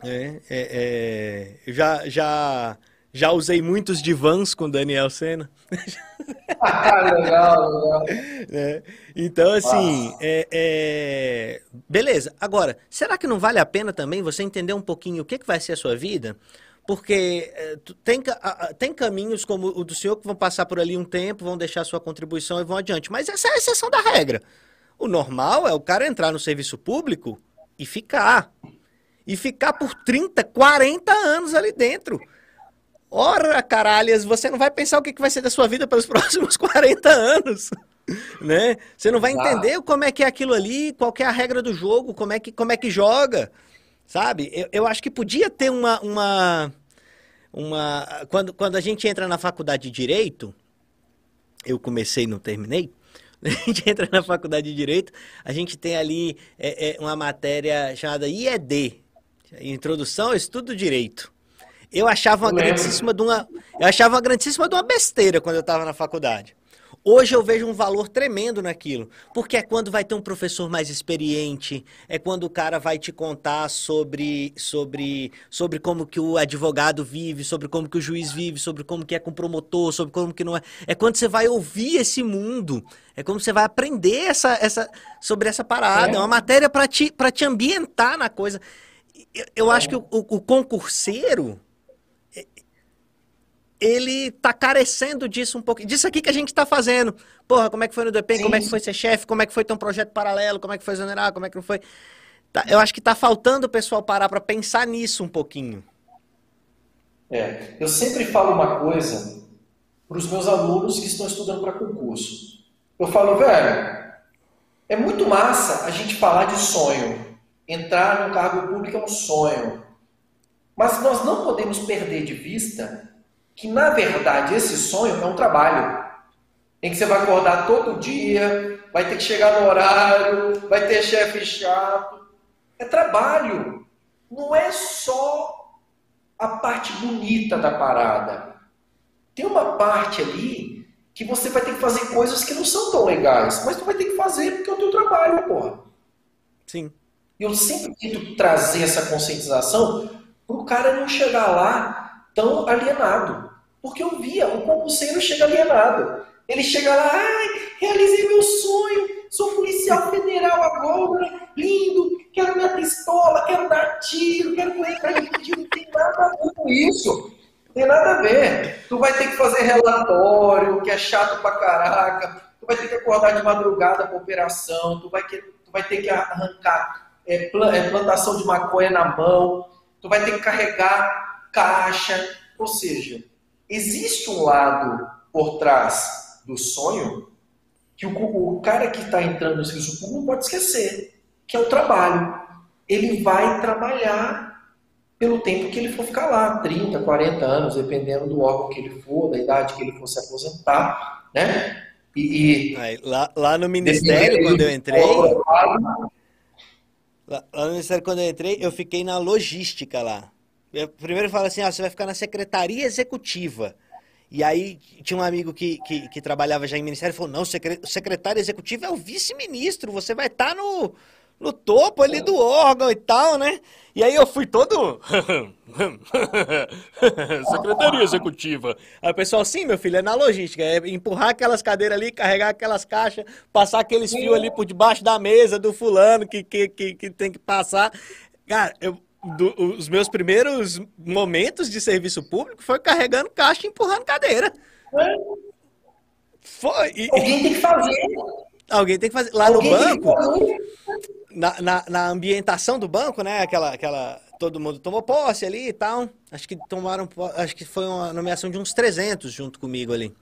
É, é, é, já, já já usei muitos divãs com Daniel Senna. ah, legal, legal. É, então, assim, é, é... beleza. Agora, será que não vale a pena também você entender um pouquinho o que, que vai ser a sua vida? Porque é, tem, tem caminhos como o do senhor que vão passar por ali um tempo, vão deixar sua contribuição e vão adiante. Mas essa é a exceção da regra. O normal é o cara entrar no serviço público e ficar. E ficar por 30, 40 anos ali dentro. Ora, caralhas, você não vai pensar o que vai ser da sua vida pelos próximos 40 anos. Né? Você não vai entender como é que é aquilo ali, qual é a regra do jogo, como é que, como é que joga. Sabe? Eu, eu acho que podia ter uma. uma, uma quando, quando a gente entra na faculdade de Direito, eu comecei e não terminei. A gente entra na faculdade de Direito, a gente tem ali é, é, uma matéria chamada IED Introdução ao Estudo do Direito. Eu achava uma grandíssima de uma, eu achava uma grandíssima de uma besteira quando eu estava na faculdade. Hoje eu vejo um valor tremendo naquilo, porque é quando vai ter um professor mais experiente, é quando o cara vai te contar sobre, sobre, sobre como que o advogado vive, sobre como que o juiz vive, sobre como que é com o promotor, sobre como que não é. É quando você vai ouvir esse mundo, é como você vai aprender essa, essa, sobre essa parada. É, é uma matéria para te, te ambientar na coisa. Eu, eu é. acho que o, o, o concurseiro ele tá carecendo disso um pouco. Disso aqui que a gente tá fazendo. Porra, como é que foi no DP? Como é que foi ser chefe? Como é que foi ter um projeto paralelo? Como é que foi exonerar? Como é que não foi? Tá, eu acho que tá faltando o pessoal parar para pensar nisso um pouquinho. É, eu sempre falo uma coisa para os meus alunos que estão estudando para concurso. Eu falo, velho, é muito massa a gente falar de sonho. Entrar no cargo público é um sonho. Mas nós não podemos perder de vista que na verdade esse sonho é um trabalho. Em que você vai acordar todo dia, vai ter que chegar no horário, vai ter chefe chato. É trabalho. Não é só a parte bonita da parada. Tem uma parte ali que você vai ter que fazer coisas que não são tão legais, mas tu vai ter que fazer porque é o teu trabalho, porra. Sim. Eu sempre tento trazer essa conscientização para o cara não chegar lá tão alienado. Porque eu via, o concurseiro chega alienado. Ele chega lá, ai, realizei meu sonho, sou policial federal agora, lindo, quero minha pistola, quero dar tiro, quero correr para tiro, não tem nada a ver com isso. Tem nada a ver. Tu vai ter que fazer relatório, que é chato pra caraca. Tu vai ter que acordar de madrugada para operação. Tu vai, que, tu vai ter que arrancar é, é, plantação de maconha na mão. Tu vai ter que carregar caixa. Ou seja, existe um lado por trás do sonho que o, o cara que está entrando no serviço público não pode esquecer, que é o trabalho. Ele vai trabalhar pelo tempo que ele for ficar lá, 30, 40 anos, dependendo do órgão que ele for, da idade que ele for se aposentar, né? E, Aí, lá, lá no Ministério, quando eu entrei... Lá, lá, no Ministério, quando eu entrei, eu fiquei na logística lá. Primeiro fala assim, ah, você vai ficar na Secretaria Executiva. E aí tinha um amigo que, que, que trabalhava já em Ministério e falou, não, o secretário executivo é o vice-ministro, você vai estar tá no no topo ali do órgão e tal, né? E aí eu fui todo. Secretaria executiva. Aí o pessoal, sim, meu filho, é na logística. É empurrar aquelas cadeiras ali, carregar aquelas caixas, passar aqueles fios ali por debaixo da mesa do fulano que, que, que, que tem que passar. Cara, eu, do, os meus primeiros momentos de serviço público foi carregando caixa e empurrando cadeira. Foi. E, Alguém tem que fazer. Alguém tem que fazer. Lá Alguém no banco na, na, na, ambientação do banco, né? Aquela, aquela. Todo mundo tomou posse ali e tal. Acho que tomaram. Acho que foi uma nomeação de uns 300 junto comigo ali.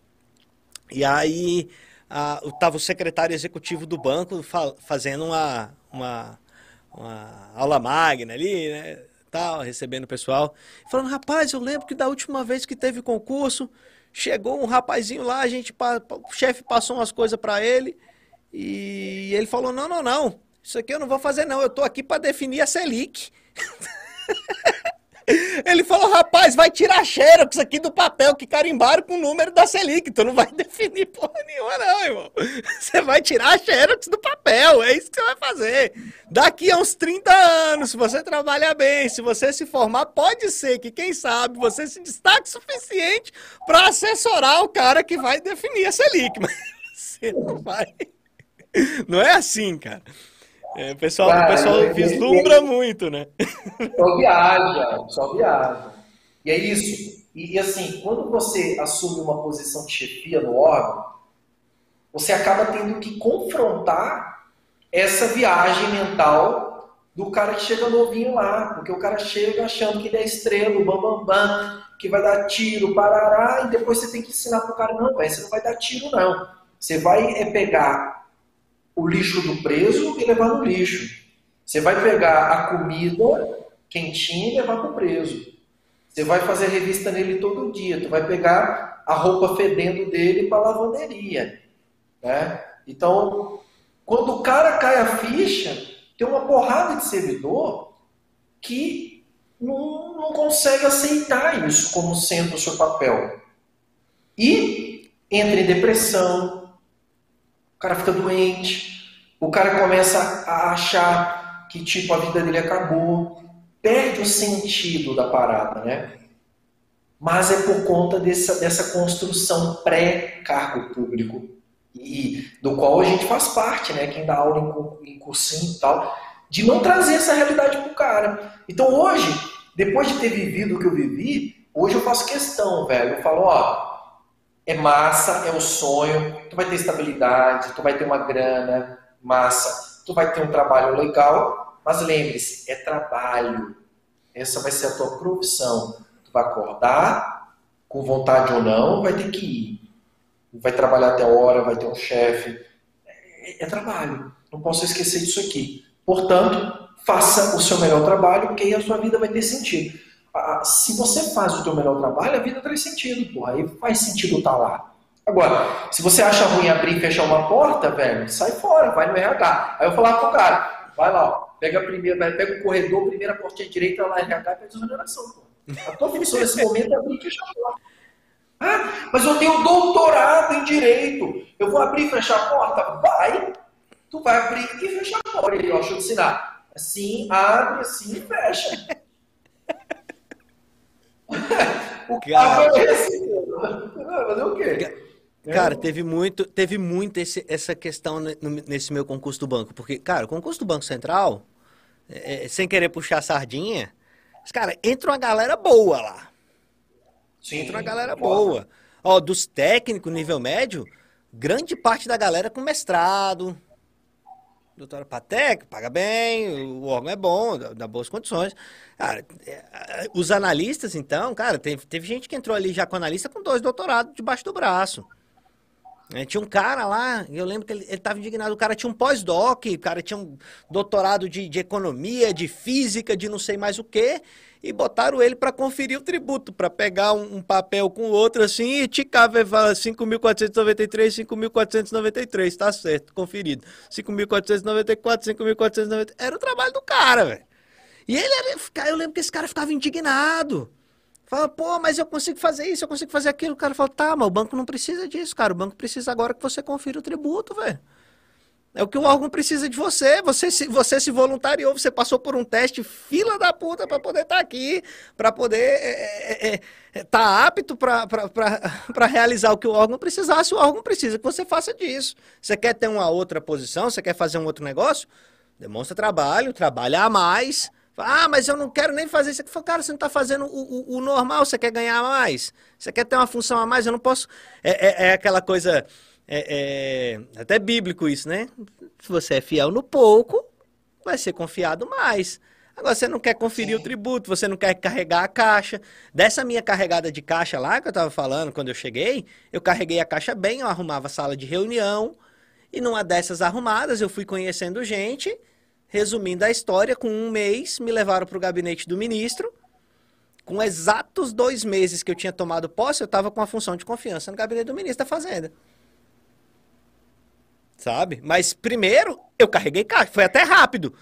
E aí a, tava o secretário executivo do banco fa, fazendo uma, uma, uma aula magna ali, né? Tal, recebendo o pessoal. Falando, rapaz, eu lembro que da última vez que teve concurso, chegou um rapazinho lá, a gente, o chefe passou umas coisas para ele. E ele falou: não, não, não. Isso aqui eu não vou fazer, não. Eu tô aqui para definir a Selic. Ele falou, rapaz, vai tirar xerox aqui do papel que carimbaram com o número da Selic. Tu não vai definir porra nenhuma, não, irmão. Você vai tirar xerox do papel, é isso que você vai fazer. Daqui a uns 30 anos, se você trabalhar bem, se você se formar, pode ser que, quem sabe, você se destaque suficiente para assessorar o cara que vai definir a Selic. Mas você não vai. Não é assim, cara. É, o pessoal, Cara, o pessoal vislumbra muito, né? Só viaja, só viaja. E é isso. E, e, assim, quando você assume uma posição de chefia no órgão, você acaba tendo que confrontar essa viagem mental do cara que chega novinho lá. Porque o cara chega achando que ele é estrela, bambambam, bam, bam, que vai dar tiro, parará, e depois você tem que ensinar pro cara, não, você não vai dar tiro, não. Você vai é pegar o lixo do preso e levar no lixo. Você vai pegar a comida quentinha e levar para o preso. Você vai fazer revista nele todo dia. Tu vai pegar a roupa fedendo dele para lavanderia. Né? Então, quando o cara cai a ficha, tem uma porrada de servidor que não, não consegue aceitar isso como sendo o seu papel. E entra em depressão, cara fica doente, o cara começa a achar que tipo a vida dele acabou, perde o sentido da parada, né? Mas é por conta dessa, dessa construção pré-cargo público e do qual a gente faz parte, né? Quem dá aula em, em cursinho e tal, de não trazer essa realidade pro cara. Então hoje, depois de ter vivido o que eu vivi, hoje eu faço questão, velho. Eu falo, ó, é massa, é o sonho, tu vai ter estabilidade, tu vai ter uma grana, massa, tu vai ter um trabalho legal, mas lembre-se, é trabalho. Essa vai ser a tua profissão. Tu vai acordar, com vontade ou não, vai ter que ir. Vai trabalhar até hora, vai ter um chefe. É, é trabalho. Não posso esquecer disso aqui. Portanto, faça o seu melhor trabalho, porque aí a sua vida vai ter sentido se você faz o teu melhor trabalho, a vida traz sentido, porra. Aí faz sentido estar tá lá. Agora, se você acha ruim abrir e fechar uma porta, velho, sai fora, vai no RH. Aí eu falar pro cara, vai lá, ó, pega a primeira, pega o corredor, primeira portinha direita lá, RH e pede exoneração, pô. A tua função nesse momento é abrir e fechar a porta. Ah, mas eu tenho doutorado em direito. Eu vou abrir e fechar a porta? Vai. Tu vai abrir e fechar a porta. Ele, ó, deixa eu ensinar. Assim, abre, assim fecha. o cara... é esse, fazer o quê? Cara, teve muito, teve muito esse, essa questão nesse meu concurso do banco. Porque, cara, o concurso do Banco Central, é, é, sem querer puxar a sardinha, cara, entra uma galera boa lá. Sim, entra uma galera boa. Ó, dos técnicos nível médio, grande parte da galera com mestrado. Doutora Patec, paga bem, o órgão é bom, dá, boas condições. Cara, é, os analistas, então, cara, teve, teve gente que entrou ali já com analista com dois doutorados debaixo do braço. É, tinha um cara lá, eu lembro que ele estava indignado. O cara tinha um pós-doc, o cara tinha um doutorado de, de economia, de física, de não sei mais o quê, e botaram ele para conferir o tributo, para pegar um, um, papel com o outro assim e ticar, e falar 5.493, 5.493, tá certo, conferido. 5.494, 5.490. Era o trabalho do cara, velho. E ele era, eu lembro que esse cara ficava indignado. Fala, pô, mas eu consigo fazer isso, eu consigo fazer aquilo. O cara fala, tá, mas o banco não precisa disso, cara. O banco precisa agora que você confira o tributo, velho. É o que o órgão precisa de você. Você se, você se voluntariou, você passou por um teste fila da puta para poder estar tá aqui, para poder estar é, é, é, é tá apto para realizar o que o órgão precisasse. O órgão precisa que você faça disso. Você quer ter uma outra posição, você quer fazer um outro negócio? Demonstra trabalho, trabalha a mais ah, mas eu não quero nem fazer isso. Falo, cara, você não está fazendo o, o, o, normal, você quer ganhar mais. Você quer ter uma função a mais, eu não posso. É, é, é aquela coisa. É, é, até bíblico isso, né? Se você é fiel no pouco, vai ser confiado mais. Agora, você não quer conferir Sim. o tributo, você não quer carregar a caixa. Dessa minha carregada de caixa lá que eu estava falando quando eu cheguei, eu carreguei a caixa bem, eu arrumava a sala de reunião. E numa dessas arrumadas, eu fui conhecendo gente Resumindo a história, com um mês me levaram para o gabinete do ministro. Com exatos dois meses que eu tinha tomado posse, eu estava com a função de confiança no gabinete do ministro da Fazenda. Sabe? Mas primeiro eu carreguei caixa, foi até rápido.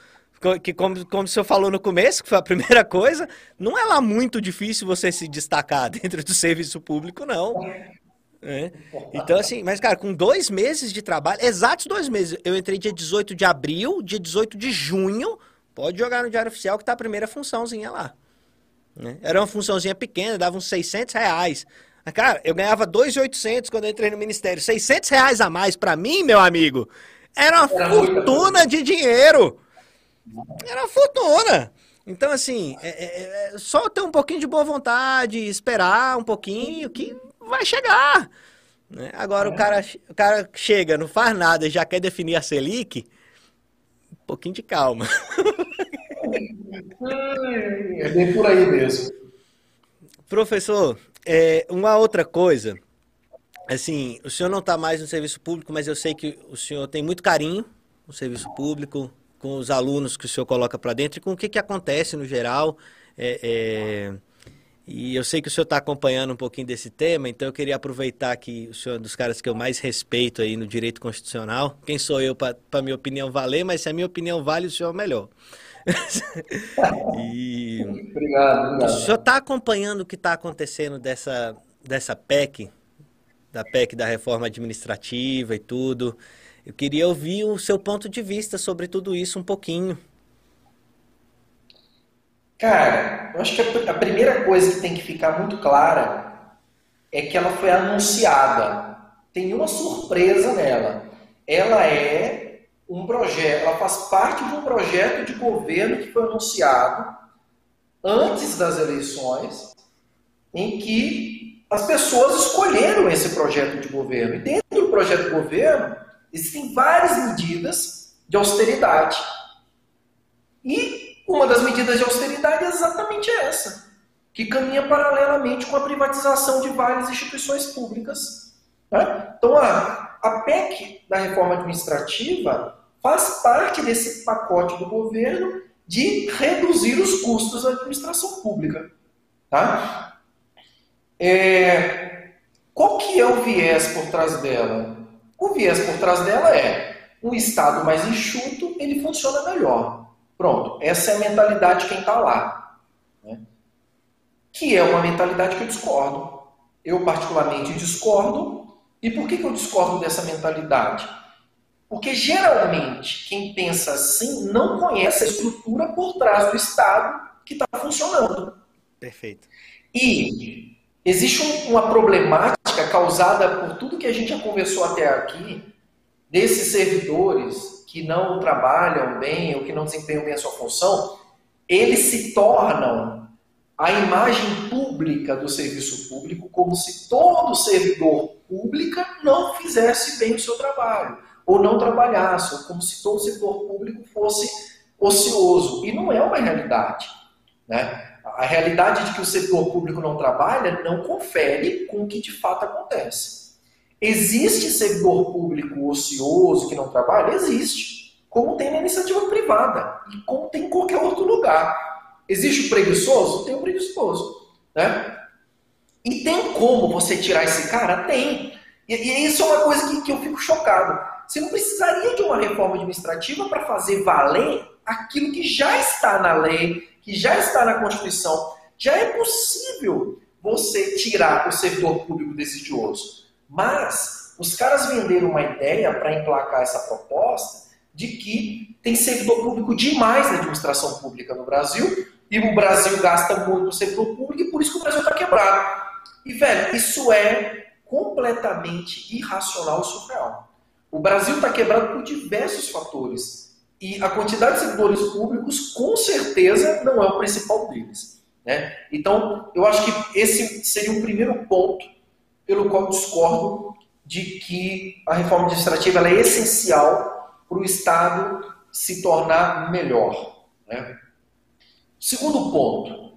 Que como, como o senhor falou no começo, que foi a primeira coisa, não é lá muito difícil você se destacar dentro do serviço público, não. É. Então, assim, mas, cara, com dois meses de trabalho, exatos dois meses, eu entrei dia 18 de abril, dia 18 de junho, pode jogar no Diário Oficial que tá a primeira funçãozinha lá. Né? Era uma funçãozinha pequena, dava uns 600 reais. Cara, eu ganhava 2.800 quando eu entrei no Ministério. 600 reais a mais para mim, meu amigo, era uma era fortuna de dinheiro. Era uma fortuna. Então, assim, é, é, é, só ter um pouquinho de boa vontade, esperar um pouquinho, que vai chegar. Né? Agora é. o, cara, o cara chega, não faz nada e já quer definir a Selic, um pouquinho de calma. É bem por aí mesmo. Professor, é, uma outra coisa, assim, o senhor não está mais no serviço público, mas eu sei que o senhor tem muito carinho no serviço público, com os alunos que o senhor coloca para dentro e com o que, que acontece no geral. É, é, e eu sei que o senhor está acompanhando um pouquinho desse tema, então eu queria aproveitar que o senhor é um dos caras que eu mais respeito aí no direito constitucional. Quem sou eu para minha opinião valer, mas se a minha opinião vale, o senhor é o melhor. e... Obrigado, obrigado. O senhor está acompanhando o que está acontecendo dessa, dessa PEC, da PEC da reforma administrativa e tudo. Eu queria ouvir o seu ponto de vista sobre tudo isso um pouquinho. Cara, eu acho que a primeira coisa que tem que ficar muito clara é que ela foi anunciada. Tem uma surpresa nela. Ela é um projeto, ela faz parte de um projeto de governo que foi anunciado antes das eleições, em que as pessoas escolheram esse projeto de governo. E dentro do projeto de governo existem várias medidas de austeridade. E uma das medidas de austeridade é exatamente essa, que caminha paralelamente com a privatização de várias instituições públicas. Né? Então, a, a PEC da reforma administrativa faz parte desse pacote do governo de reduzir os custos da administração pública. Tá? É, qual que é o viés por trás dela? O viés por trás dela é um Estado mais enxuto, ele funciona melhor. Pronto, essa é a mentalidade de quem está lá. Né? Que é uma mentalidade que eu discordo. Eu, particularmente, discordo. E por que, que eu discordo dessa mentalidade? Porque geralmente quem pensa assim não conhece a estrutura por trás do Estado que está funcionando. Perfeito. E existe um, uma problemática causada por tudo que a gente já conversou até aqui, desses servidores que não trabalham bem ou que não desempenham bem a sua função, eles se tornam a imagem pública do serviço público como se todo servidor público não fizesse bem o seu trabalho, ou não trabalhasse, ou como se todo servidor público fosse ocioso. E não é uma realidade. Né? A realidade de que o setor público não trabalha não confere com o que de fato acontece. Existe servidor público ocioso que não trabalha? Existe. Como tem na iniciativa privada e como tem em qualquer outro lugar. Existe o preguiçoso? Tem o preguiçoso. Né? E tem como você tirar esse cara? Tem. E, e isso é uma coisa que, que eu fico chocado. Você não precisaria de uma reforma administrativa para fazer valer aquilo que já está na lei, que já está na Constituição. Já é possível você tirar o servidor público desidioso. Mas os caras venderam uma ideia para emplacar essa proposta de que tem servidor público demais na administração pública no Brasil e o Brasil gasta muito no servidor público e por isso que o Brasil está quebrado. E, velho, isso é completamente irracional e surreal. O Brasil está quebrado por diversos fatores. E a quantidade de servidores públicos, com certeza, não é o principal deles. Né? Então, eu acho que esse seria o primeiro ponto pelo qual discordo de que a reforma administrativa é essencial para o Estado se tornar melhor. Né? Segundo ponto,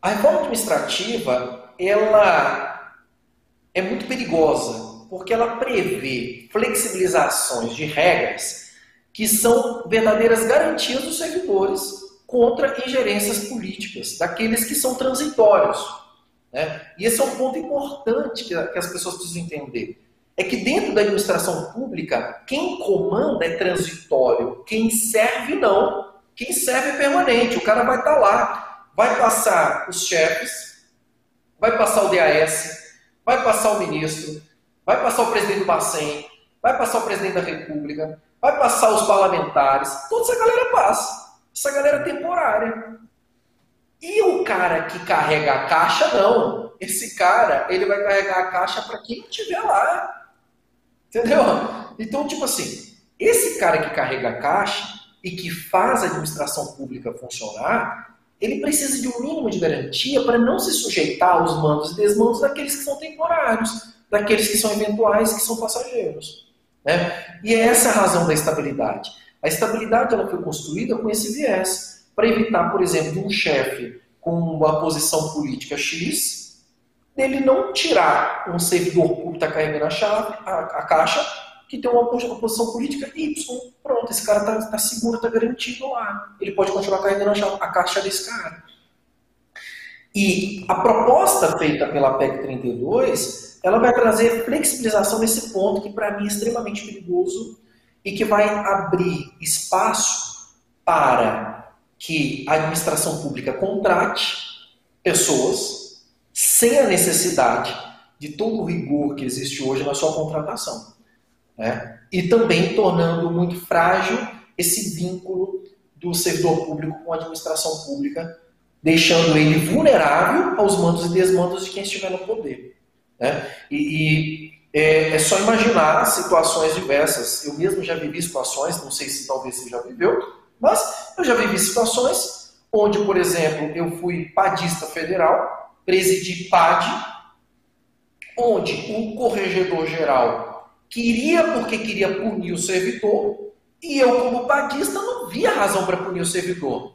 a reforma administrativa ela é muito perigosa porque ela prevê flexibilizações de regras que são verdadeiras garantias dos servidores contra ingerências políticas, daqueles que são transitórios. Né? E esse é um ponto importante que, as pessoas precisam entender. É que dentro da administração pública, quem comanda é transitório, quem serve não. Quem serve é permanente, o cara vai estar lá, vai passar os chefes, vai passar o DAS, vai passar o ministro, vai passar o presidente do Bacen, vai passar o presidente da República, vai passar os parlamentares, toda essa galera passa. Essa galera é temporária. E o cara que carrega a caixa, não. Esse cara, ele vai carregar a caixa para quem estiver lá. Entendeu? Então, tipo assim, esse cara que carrega a caixa e que faz a administração pública funcionar, ele precisa de um mínimo de garantia para não se sujeitar aos mandos e desmandos daqueles que são temporários, daqueles que são eventuais, que são passageiros. Né? E é essa a razão da estabilidade. A estabilidade ela foi construída com esse viés, para evitar, por exemplo, um chefe com uma posição política X, dele não tirar um servidor público que está carregando a, chave, a, a, caixa, que tem uma, posição política Y. Pronto, esse cara está tá seguro, está garantido lá. Ele pode continuar carregando a, chave, a caixa desse cara. E a proposta feita pela PEC 32 ela vai trazer flexibilização nesse ponto que para mim é extremamente perigoso e que vai abrir espaço para que a administração pública contrate pessoas sem a necessidade de todo o rigor que existe hoje na sua contratação. Né? E também tornando muito frágil esse vínculo do servidor público com a administração pública, deixando ele vulnerável aos mandos e desmandos de quem estiver no poder. Né? E, e é, é, só imaginar situações diversas. Eu mesmo já vivi situações, não sei se talvez você já viveu, mas eu já vivi situações onde, por exemplo, eu fui padista federal, presidi PAD, onde o corregedor geral queria porque queria punir o servidor, e eu, como padista, não via razão para punir o servidor.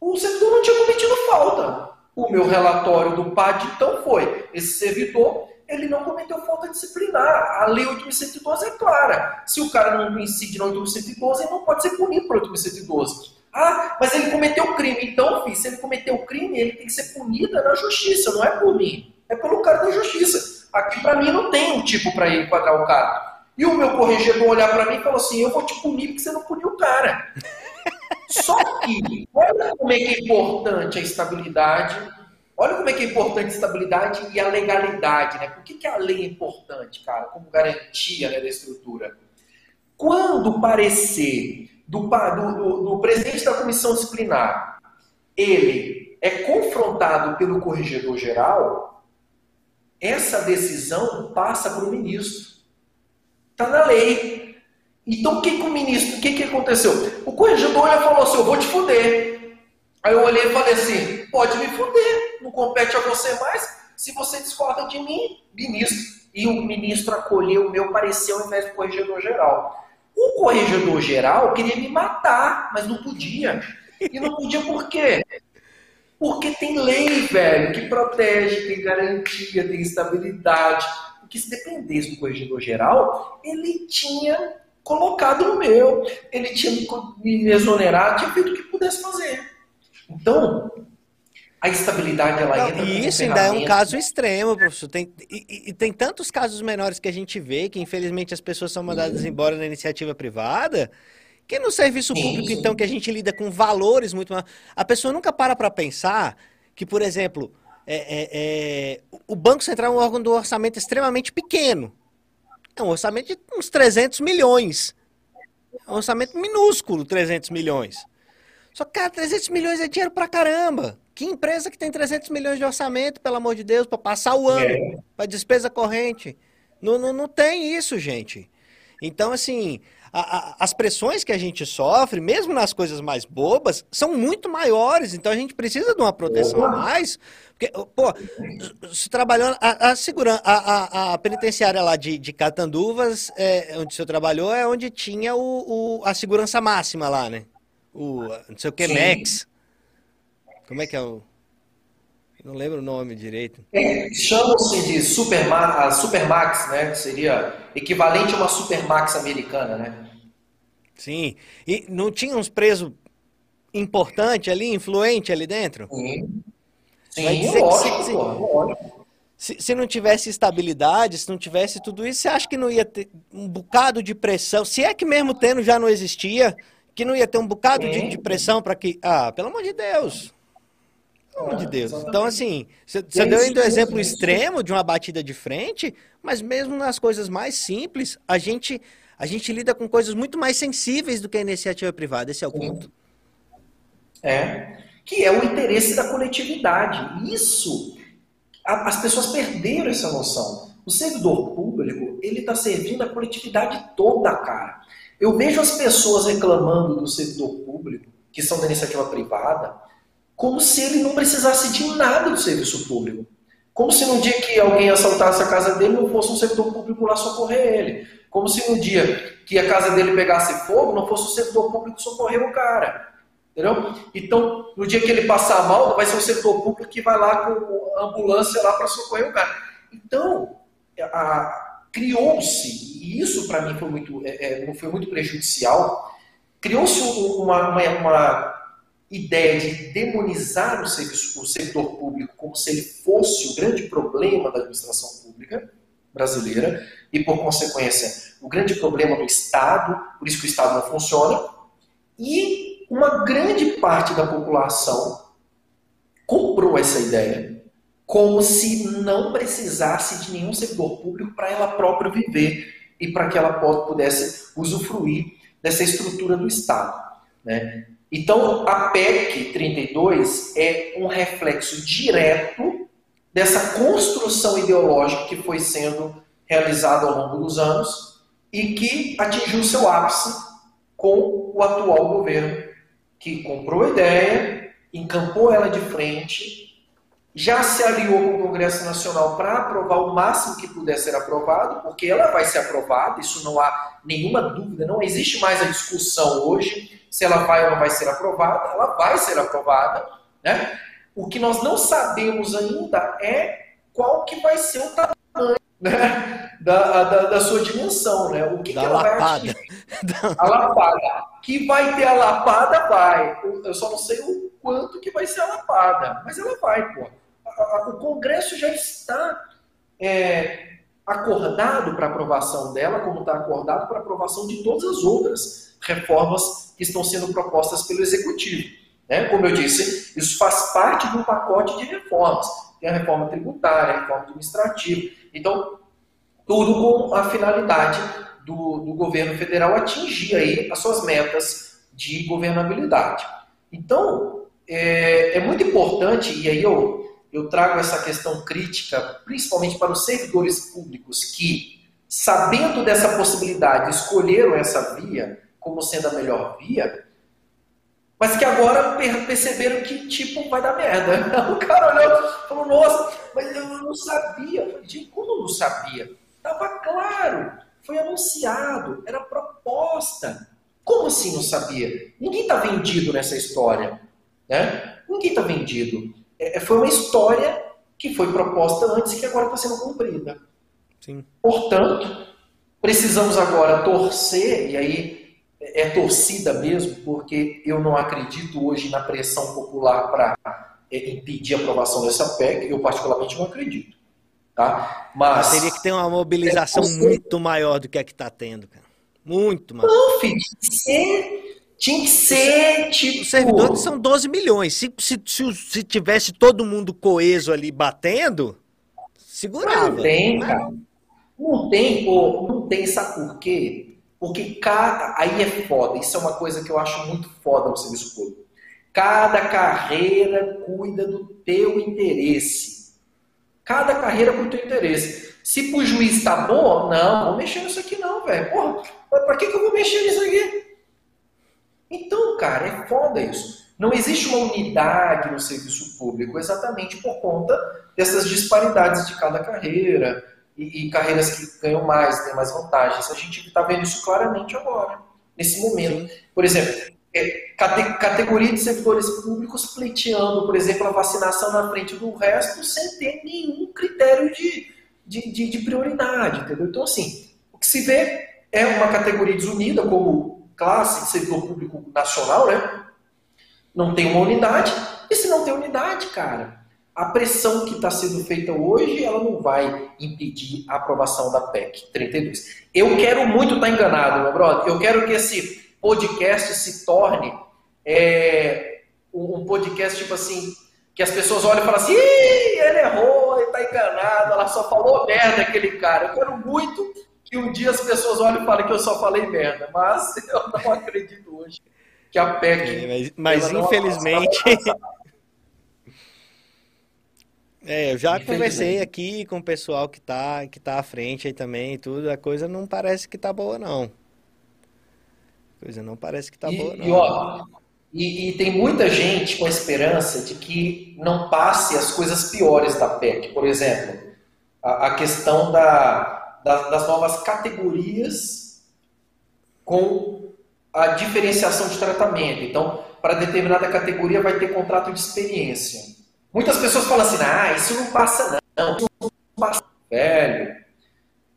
O servidor não tinha cometido falta. O meu relatório do PAD, então, foi: esse servidor ele não cometeu falta disciplinar. A Lei 8.112 é clara. Se o cara não incide na 8.112, ele não pode ser punido por 8.112. Ah, mas ele cometeu crime. Então, filho, se ele cometeu crime, ele tem que ser punido na justiça, não é por mim. É pelo cara da justiça. Aqui, para mim, não tem um tipo para enquadrar o cara. E o meu corregedor olhar para mim e falou assim: Eu vou te punir porque você não puniu o cara. Só que, olha como é que é importante a estabilidade. Olha como é que é importante a estabilidade e a legalidade, né? Por que, que a lei é importante, cara, como garantia né, da estrutura? Quando parecer do, do, do presidente da comissão disciplinar ele é confrontado pelo corregedor geral, essa decisão passa para o ministro. Está na lei. Então o que, que o ministro, o que, que aconteceu? O corregedor olha falou assim: eu vou te fuder. Aí eu olhei e falei assim: pode me fuder, não compete a você mais. Se você discorda de mim, ministro. E o ministro acolheu o meu parecer ao invés do corregedor geral. O corregedor geral queria me matar, mas não podia. E não podia por quê? Porque tem lei, velho, que protege, tem garantia, tem estabilidade. Porque se dependesse do corregedor geral, ele tinha colocado o meu, ele tinha me exonerado, tinha feito o que pudesse fazer. Então, a estabilidade ela Não, entra E isso ainda é um caso extremo, professor. Tem, e, e, tem tantos casos menores que a gente vê que, infelizmente, as pessoas são mandadas uhum. embora na iniciativa privada. Que no serviço público, então, que a gente lida com valores muito mais. A pessoa nunca para para pensar que, por exemplo, é, é, é, o Banco Central é um órgão do orçamento extremamente pequeno. É um orçamento de uns 300 milhões. É um orçamento minúsculo, 300 milhões. Só que, cara, 300 milhões é dinheiro pra caramba. Que empresa que tem 300 milhões de orçamento, pelo amor de Deus, para passar o ano, é. para despesa corrente? Não, não, não tem isso, gente. Então, assim, a, a, as pressões que a gente sofre, mesmo nas coisas mais bobas, são muito maiores. Então, a gente precisa de uma proteção a mais. Porque, pô, se trabalhando. A, a, segurança, a, a, penitenciária lá de, de Catanduvas, é, onde o senhor trabalhou, é onde tinha o, o, a segurança máxima lá, né? O não sei o que, Sim. Max. Como é que é o. Não lembro o nome direito. É, Chamam-se de Superma, Supermax, né? Que seria equivalente a uma Supermax americana, né? Sim. E não tinha uns presos importantes ali, influente ali dentro? Sim. Sim, lógico, se, lógico. Se, se, não tivesse estabilidade, se não tivesse tudo isso, você acha que não ia ter um bocado de pressão? Se é que mesmo tendo já não existia, que não ia ter um bocado de, de, pressão para que. Ah, pelo amor de Deus. Pelo amor de Deus. Então, assim, você deu ainda o exemplo extremo de uma batida de frente, mas mesmo nas coisas mais simples, a gente, a gente lida com coisas muito mais sensíveis do que a iniciativa privada. Esse é o ponto. É. Que é o interesse da coletividade. Isso, a, as pessoas perderam essa noção. O servidor público, ele está servindo a coletividade toda, cara. Eu vejo as pessoas reclamando do servidor público, que são da iniciativa privada, como se ele não precisasse de nada do serviço público. Como se no dia que alguém assaltasse a casa dele não fosse um servidor público lá socorrer ele. Como se no dia que a casa dele pegasse fogo não fosse o servidor público socorrer o cara. Entendeu? Então, no dia que ele passar mal, vai ser o setor público que vai lá com a ambulância lá para socorrer o cara. Então, criou-se, e isso para mim foi muito, é, é, foi muito prejudicial, criou-se uma, uma, uma ideia de demonizar o, serviço, o setor público como se ele fosse o grande problema da administração pública brasileira e, por consequência, o grande problema do Estado, por isso que o Estado não funciona, e uma grande parte da população comprou essa ideia como se não precisasse de nenhum servidor público para ela própria viver e para que ela pudesse usufruir dessa estrutura do Estado. Né? Então, a PEC 32 é um reflexo direto dessa construção ideológica que foi sendo realizada ao longo dos anos e que atingiu seu ápice com o atual governo, que comprou a ideia, encampou ela de frente, já se aliou com o Congresso Nacional para aprovar o máximo que puder ser aprovado, porque ela vai ser aprovada, isso não há nenhuma dúvida, não existe mais a discussão hoje se ela vai ou não vai ser aprovada, ela vai ser aprovada. Né? O que nós não sabemos ainda é qual que vai ser o tamanho né? da, da, da, sua dimensão, né? O que, da que ela lapada. vai atingir? A lapada. Que vai ter a lapada, vai. Eu só não sei o quanto que vai ser a lapada, mas ela vai, pô. O Congresso já está é, acordado para aprovação dela, como está acordado para aprovação de todas as outras reformas que estão sendo propostas pelo Executivo. Né? Como eu disse, isso faz parte de um pacote de reformas. Tem a reforma tributária, a reforma administrativa. Então, tudo com a finalidade do, do governo federal atingir aí as suas metas de governabilidade. Então, é, é muito importante, e aí eu, eu trago essa questão crítica, principalmente para os servidores públicos que, sabendo dessa possibilidade, escolheram essa via como sendo a melhor via, mas que agora perceberam que, tipo, vai dar merda. O cara olhou e falou, nossa, mas eu não sabia. Falei, gente, como não sabia? Estava claro, foi anunciado, era proposta. Como assim não sabia? Ninguém está vendido nessa história. Né? Ninguém está vendido. É, é, foi uma história que foi proposta antes e que agora está sendo cumprida. Sim. Portanto, precisamos agora torcer, e aí é torcida mesmo, porque eu não acredito hoje na pressão popular para é, impedir a aprovação dessa PEC, eu particularmente não acredito. Tá? Mas, Mas teria que ter uma mobilização é muito maior do que a que está tendo, cara. Muito maior. Não, filho, ser, tinha que ser tipo. Os servidores são 12 milhões. Se, se, se, se tivesse todo mundo coeso ali batendo, segurava. Não tem, cara. Não tem, pô, não tem, sabe por quê? Porque cada. Aí é foda, isso é uma coisa que eu acho muito foda no serviço público. Cada carreira cuida do teu interesse. Cada carreira cuida do teu interesse. Se pro juiz tá bom, não, vou mexer nisso aqui não, velho. Porra, pra que, que eu vou mexer nisso aqui? Então, cara, é foda isso. Não existe uma unidade no serviço público exatamente por conta dessas disparidades de cada carreira e, e carreiras que ganham mais, têm mais vantagens. A gente está vendo isso claramente agora, nesse momento. Por exemplo, é, categoria de servidores públicos pleiteando, por exemplo, a vacinação na frente do resto sem ter nenhum critério de, de, de, de prioridade, entendeu? Então, assim, o que se vê é uma categoria desunida como classe de servidor público nacional, né? Não tem uma unidade, e se não tem unidade, cara, a pressão que está sendo feita hoje, ela não vai impedir a aprovação da PEC 32. Eu quero muito estar tá enganado, meu brother. Eu quero que esse podcast se torne é, um podcast tipo assim, que as pessoas olham e falam assim, ele errou, ele está enganado, ela só falou merda aquele cara. Eu quero muito que um dia as pessoas olhem e falem que eu só falei merda, mas eu não acredito hoje que a PEC... É, mas, mas infelizmente... É, eu já conversei aqui com o pessoal que tá, que tá à frente aí também e tudo, a coisa não parece que tá boa, não. A coisa não parece que tá e, boa, não. E, ó, e, e, tem muita gente com a esperança de que não passe as coisas piores da PEC. Por exemplo, a, a questão da, da, das novas categorias com a diferenciação de tratamento. Então, para determinada categoria vai ter contrato de experiência. Muitas pessoas falam assim, ah, isso não passa não, isso não passa. Velho,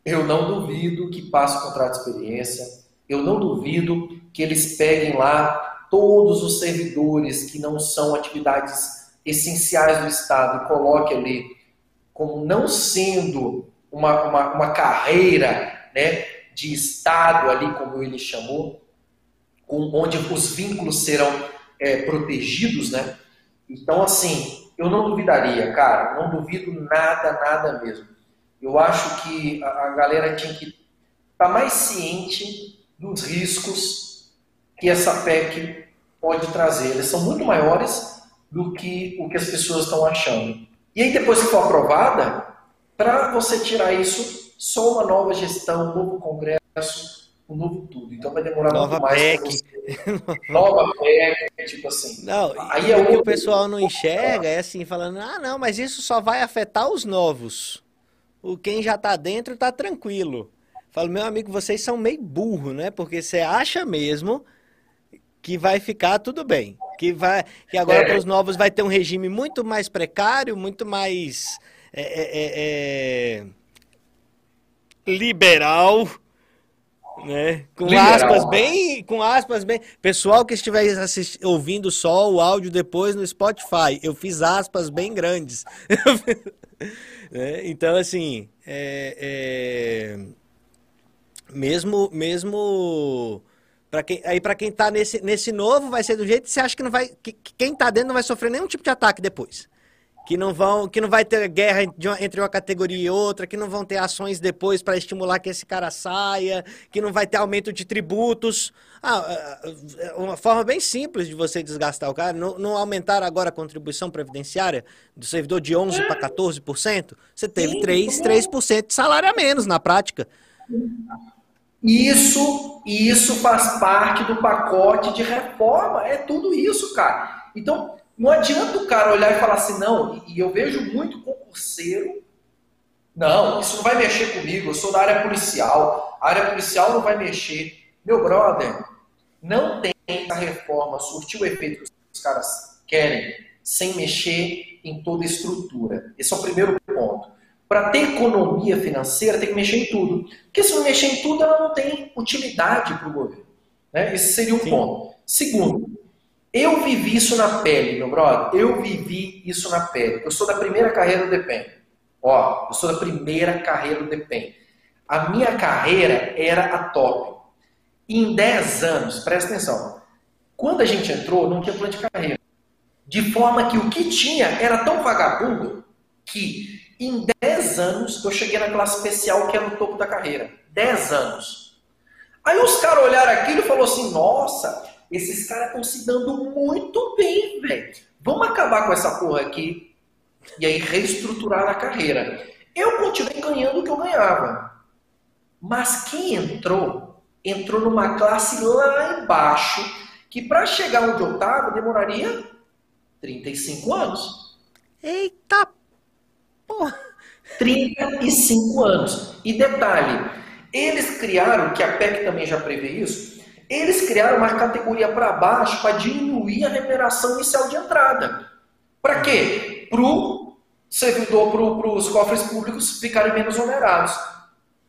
eu não duvido que passe o contrato de experiência, eu não duvido que eles peguem lá todos os servidores que não são atividades essenciais do Estado e coloquem ali como não sendo uma, uma, uma carreira né, de Estado ali, como ele chamou, onde os vínculos serão é, protegidos, né? Então, assim, eu não duvidaria, cara, não duvido nada, nada mesmo. Eu acho que a, galera tinha que estar tá mais ciente dos riscos que essa PEC pode trazer. Eles são muito maiores do que o que as pessoas estão achando. E aí, depois que for aprovada, para você tirar isso, só uma nova gestão, um novo Congresso, um novo tudo. Então vai demorar Nova muito mais. PEC. Nova PEC, tipo assim. Não, aí é o que o pessoal não enxerga é assim, falando, ah, não, mas isso só vai afetar os novos. O quem já tá dentro tá tranquilo. Falo, meu amigo, vocês são meio burro, né? Porque você acha mesmo que vai ficar tudo bem. Que, vai, que agora é. para os novos vai ter um regime muito mais precário, muito mais é, é, é, é liberal né? Com Liberal. aspas bem, com aspas bem. Pessoal que estiver assist... ouvindo só o áudio depois no Spotify, eu fiz aspas bem grandes. né? Então assim, é, mesmo, mesmo para quem aí para quem tá nesse, nesse novo vai ser do jeito que você acha que não vai que, que quem tá dentro não vai sofrer nenhum tipo de ataque depois. Que não vão, que não vai ter guerra entre uma categoria e outra, que não vão ter ações depois para estimular que esse cara saia, que não vai ter aumento de tributos. Ah, é uma forma bem simples de você desgastar o cara, não, não aumentar agora a contribuição previdenciária do servidor de 11 para 14%, você teve 3, 3% de salário a menos na prática. Isso, isso faz parte do pacote de reforma, é tudo isso, cara. Então, não adianta o cara olhar e falar assim, não, e eu vejo muito concurseiro, não, isso não vai mexer comigo, eu sou da área policial, a área policial não vai mexer. Meu brother, não tem essa reforma surtir o efeito que os caras querem sem mexer em toda a estrutura. Esse é o primeiro ponto. Para ter economia financeira, tem que mexer em tudo. Porque se não mexer em tudo, ela não tem utilidade para o governo. Né? Esse seria um Sim. ponto. Segundo, eu vivi isso na pele, meu brother. Eu vivi isso na pele. Eu sou da primeira carreira do DEPEN. Ó, eu sou da primeira carreira do DEPEN. A minha carreira era a top. Em 10 anos, presta atenção. Quando a gente entrou, não tinha plano de carreira. De forma que o que tinha era tão vagabundo que em 10 anos eu cheguei na classe especial que era o topo da carreira. 10 anos. Aí os caras olharam aquilo e falaram assim: nossa, esses caras estão se dando muito bem, velho. Vamos acabar com essa porra aqui e aí reestruturar a carreira. Eu continuei ganhando o que eu ganhava. Mas quem entrou, entrou numa classe lá embaixo, que para chegar onde eu estava demoraria 35 anos. Eita porra! 35 anos. E detalhe, eles criaram, que a PEC também já prevê isso, eles criaram uma categoria para baixo para diminuir a remuneração inicial de entrada. Para quê? Para o servidor, para os cofres públicos ficarem menos onerados.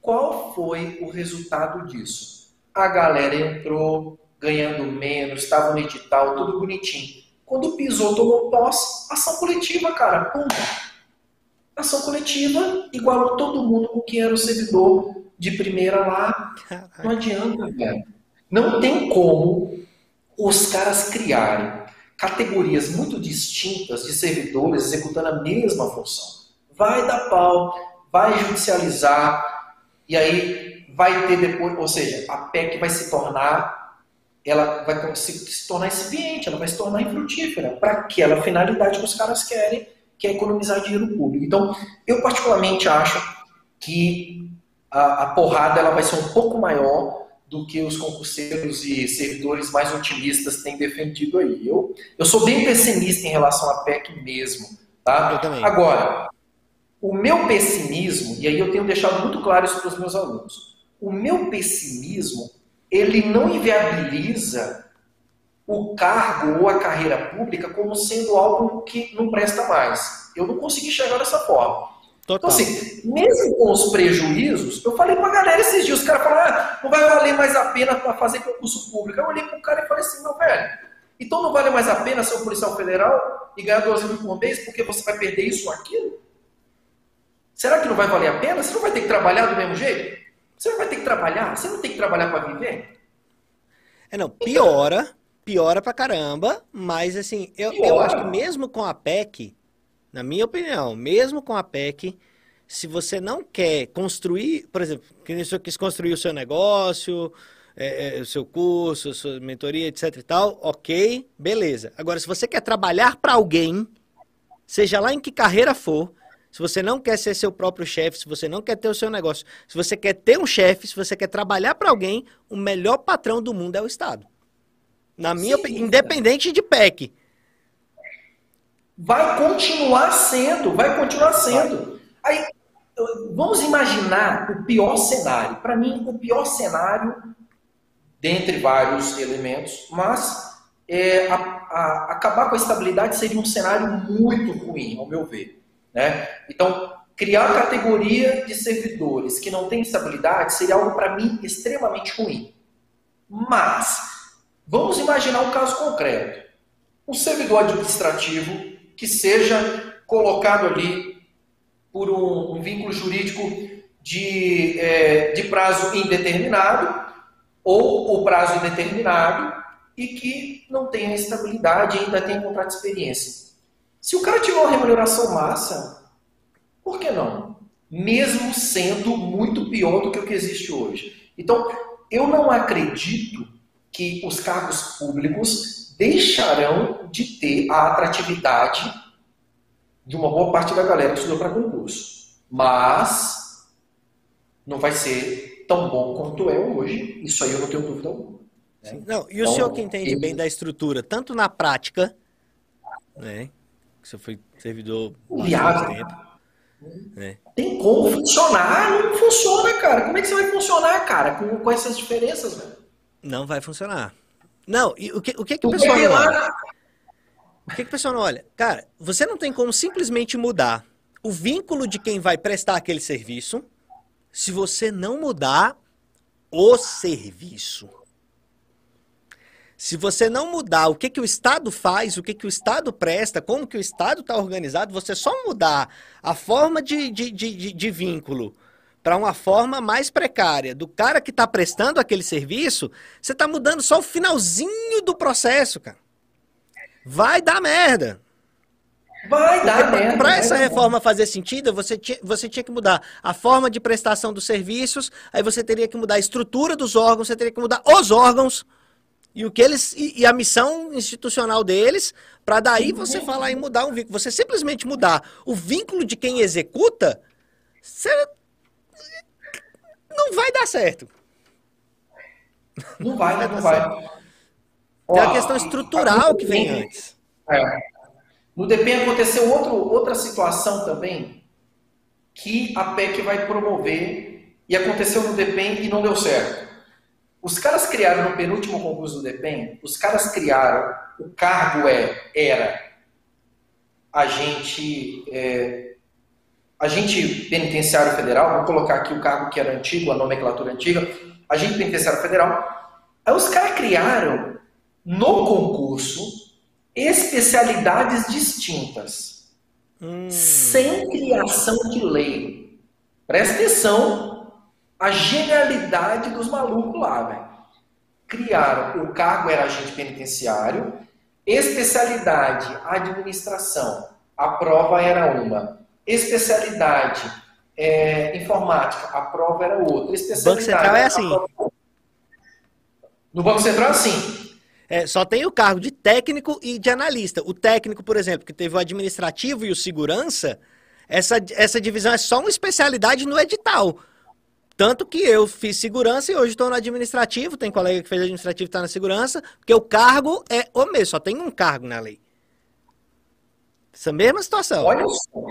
Qual foi o resultado disso? A galera entrou ganhando menos, estava no edital, tudo bonitinho. Quando pisou, tomou posse, ação coletiva, cara, pum. Ação coletiva igualou todo mundo com quem era o servidor de primeira lá. Não adianta, velho. Não tem como os caras criarem categorias muito distintas de servidores executando a mesma função. Vai dar pau, vai judicializar, e aí vai ter depois, ou seja, a PEC vai se tornar, ela vai se, tornar incipiente, ela vai se tornar infrutífera, para aquela finalidade que os caras querem, que é economizar dinheiro público. Então, eu particularmente acho que a, a porrada ela vai ser um pouco maior do que os concurseiros e servidores mais otimistas têm defendido aí. Eu, eu sou bem pessimista em relação à PEC mesmo. Tá? Agora, o meu pessimismo, e aí eu tenho deixado muito claro isso para os meus alunos, o meu pessimismo, ele não inviabiliza o cargo ou a carreira pública como sendo algo que não presta mais. Eu não consegui chegar dessa forma. Total. Então, assim, mesmo com os prejuízos, eu falei pra galera esses dias, os caras falaram, ah, não vai valer mais a pena para fazer concurso público. Eu olhei pro cara e falei assim, meu velho, então não vale mais a pena ser um policial federal e ganhar 12 mil por mês porque você vai perder isso ou aquilo? Será que não vai valer a pena? Você não vai ter que trabalhar do mesmo jeito? Você não vai ter que trabalhar? Você não tem que trabalhar para viver? É, não, piora, piora pra caramba, mas assim, eu, eu acho que mesmo com a PEC, na minha opinião, mesmo com a PEC, se você não quer construir, por exemplo, que você quis construir o seu negócio, é, é, o seu curso, a sua mentoria, etc e tal, ok, beleza. Agora, se você quer trabalhar para alguém, seja lá em que carreira for, se você não quer ser seu próprio chefe, se você não quer ter o seu negócio, se você quer ter um chefe, se você quer trabalhar para alguém, o melhor patrão do mundo é o Estado. Na minha opinião, independente de PEC. Vai continuar sendo, vai continuar sendo. Aí, vamos imaginar o pior cenário. Para mim, o pior cenário, dentre vários elementos, mas é, a, a, acabar com a estabilidade seria um cenário muito ruim, ao meu ver. Né? Então, criar categoria de servidores que não tem estabilidade seria algo, para mim, extremamente ruim. Mas, vamos imaginar um caso concreto. Um servidor administrativo que seja colocado ali por um, um vínculo jurídico de, é, de prazo indeterminado ou o prazo indeterminado e que não tenha estabilidade e ainda tenha contrato de experiência. Se o cara tiver uma remuneração massa, por que não? Mesmo sendo muito pior do que o que existe hoje. Então, eu não acredito que os cargos públicos deixarão de ter a atratividade de uma boa parte da galera que estudou para concurso. Mas não vai ser tão bom quanto é hoje. Isso aí eu não tenho dúvida alguma. Né? Não, e o então, senhor que entende bem da estrutura, tanto na prática, né? Que você foi servidor há tempo. Né? Tem como funcionar? Não funciona, cara. Como é que você vai funcionar, cara, com, com essas diferenças, velho? Não vai funcionar. Não, e o que, o que, que o pessoal não olha? O que, que o pessoal não olha? Cara, você não tem como simplesmente mudar o vínculo de quem vai prestar aquele serviço se você não mudar o serviço. Se você não mudar o que, que o Estado faz, o que, que o Estado presta, como que o Estado está organizado, você só mudar a forma de, de, de, de vínculo para uma forma mais precária do cara que está prestando aquele serviço, você está mudando só o finalzinho do processo, cara. Vai dar merda. Vai dar merda. Para essa reforma fazer sentido, você tinha, você tinha que mudar a forma de prestação dos serviços, aí você teria que mudar a estrutura dos órgãos, você teria que mudar os órgãos e o que eles e, e a missão institucional deles, para daí você falar em mudar um vínculo. Você simplesmente mudar o vínculo de quem executa, você não vai dar certo. Não vai, não, não vai. Tem a questão estrutural que vem antes. É. No DPEM aconteceu outro, outra situação também que a PEC vai promover e aconteceu no DPEM e não deu certo. Os caras criaram no penúltimo concurso do DEPEN, os caras criaram, o cargo é, era agente, é, agente penitenciário federal, vou colocar aqui o cargo que era antigo, a nomenclatura antiga, agente penitenciário federal. Aí os caras criaram no concurso especialidades distintas, hum. sem criação de lei. Presta atenção a genialidade dos malucos lá, velho. Criaram, o cargo era agente penitenciário, especialidade, administração. A prova era uma. Especialidade, é, informática, a prova era outra. Banco Central é assim. Prova... No Banco Central é assim. É, só tem o cargo de técnico e de analista. O técnico, por exemplo, que teve o administrativo e o segurança, essa, essa divisão é só uma especialidade no edital. Tanto que eu fiz segurança e hoje estou no administrativo. Tem colega que fez administrativo e está na segurança, porque o cargo é o mesmo, só tem um cargo na lei. Essa mesma situação. Olha só.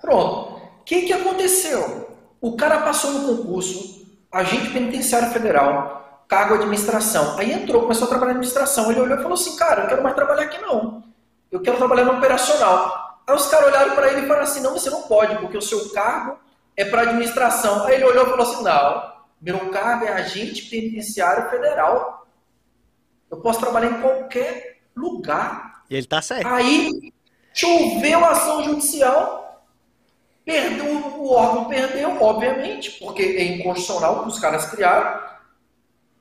Pronto. O que, que aconteceu? O cara passou no concurso, agente penitenciário federal, cargo administração. Aí entrou, começou a trabalhar na administração. Ele olhou e falou assim: Cara, eu quero mais trabalhar aqui não. Eu quero trabalhar no operacional. Aí os caras olharam para ele e falaram assim: Não, você não pode, porque o seu cargo é para administração. Aí ele olhou e falou assim: não, meu cargo é agente penitenciário federal. Eu posso trabalhar em qualquer lugar. E ele tá certo. Aí choveu a ação judicial, perdeu, o órgão perdeu, obviamente, porque é inconstitucional que os caras criaram.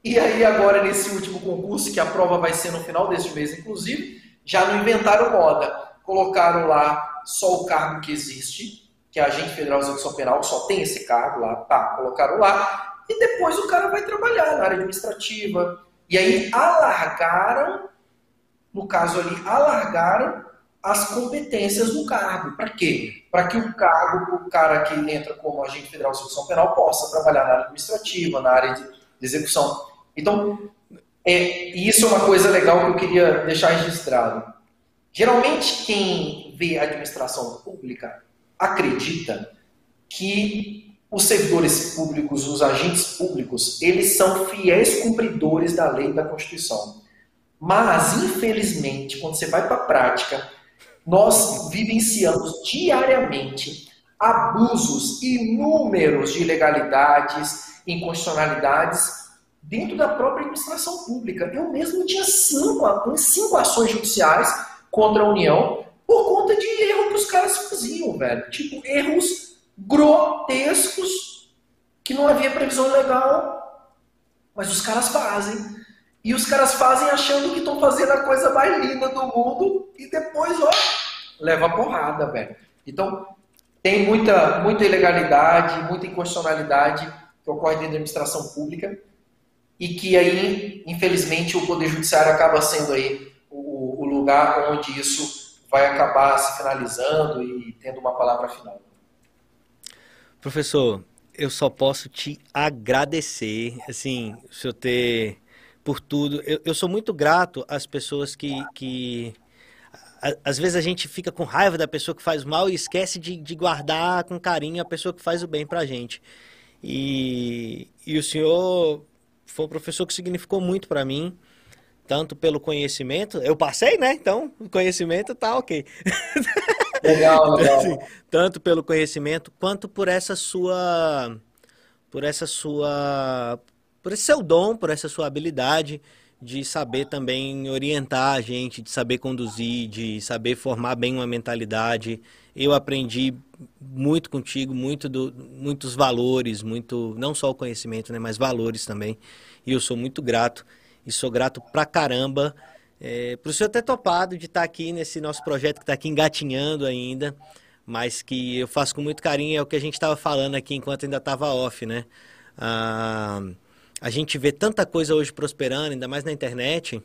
E aí, agora, nesse último concurso, que a prova vai ser no final deste mês, inclusive, já não inventaram moda. Colocaram lá só o cargo que existe, que é agente federal de execução penal, só tem esse cargo lá, tá, colocaram lá, e depois o cara vai trabalhar na área administrativa. E aí alargaram, no caso ali, alargaram as competências do cargo. Para quê? Para que o cargo, o cara que entra como agente federal de execução penal, possa trabalhar na área administrativa, na área de, execução. Então, é, isso é uma coisa legal que eu queria deixar registrado. Geralmente, quem vê a administração pública acredita que os servidores públicos, os agentes públicos, eles são fiéis cumpridores da lei e da Constituição. Mas, infelizmente, quando você vai para a prática, nós vivenciamos diariamente abusos inúmeros de ilegalidades, inconstitucionalidades dentro da própria administração pública. Eu mesmo tinha cinco, cinco ações judiciais contra a União por conta de erro que os caras faziam, velho. Tipo, erros grotescos que não havia previsão legal, mas os caras fazem. E os caras fazem achando que estão fazendo a coisa mais linda do mundo e depois, ó, leva porrada, velho. Então, tem muita, muita ilegalidade, muita inconstitucionalidade que ocorre dentro da administração pública e que aí, infelizmente, o Poder Judiciário acaba sendo aí o, o lugar onde isso vai acabar se finalizando e tendo uma palavra final. Professor, eu só posso te agradecer, assim, o senhor ter por tudo. Eu, eu sou muito grato às pessoas que, que às vezes a gente fica com raiva da pessoa que faz mal e esquece de, de guardar com carinho a pessoa que faz o bem pra gente. E, e o senhor foi um professor que significou muito para mim, tanto pelo conhecimento. Eu passei, né? Então, o conhecimento tá ok. Legal, legal. Assim, tanto pelo conhecimento quanto por essa sua por essa sua por esse seu dom, por essa sua habilidade de saber também orientar a gente, de saber conduzir, de saber formar bem uma mentalidade. Eu aprendi muito contigo, muito do, muitos valores, muito não só o conhecimento, né, mas valores também. E eu sou muito grato e sou grato pra caramba é, para o senhor ter topado de estar tá aqui nesse nosso projeto que está aqui engatinhando ainda, mas que eu faço com muito carinho, é o que a gente estava falando aqui enquanto ainda estava off, né? Ah, a gente vê tanta coisa hoje prosperando, ainda mais na internet,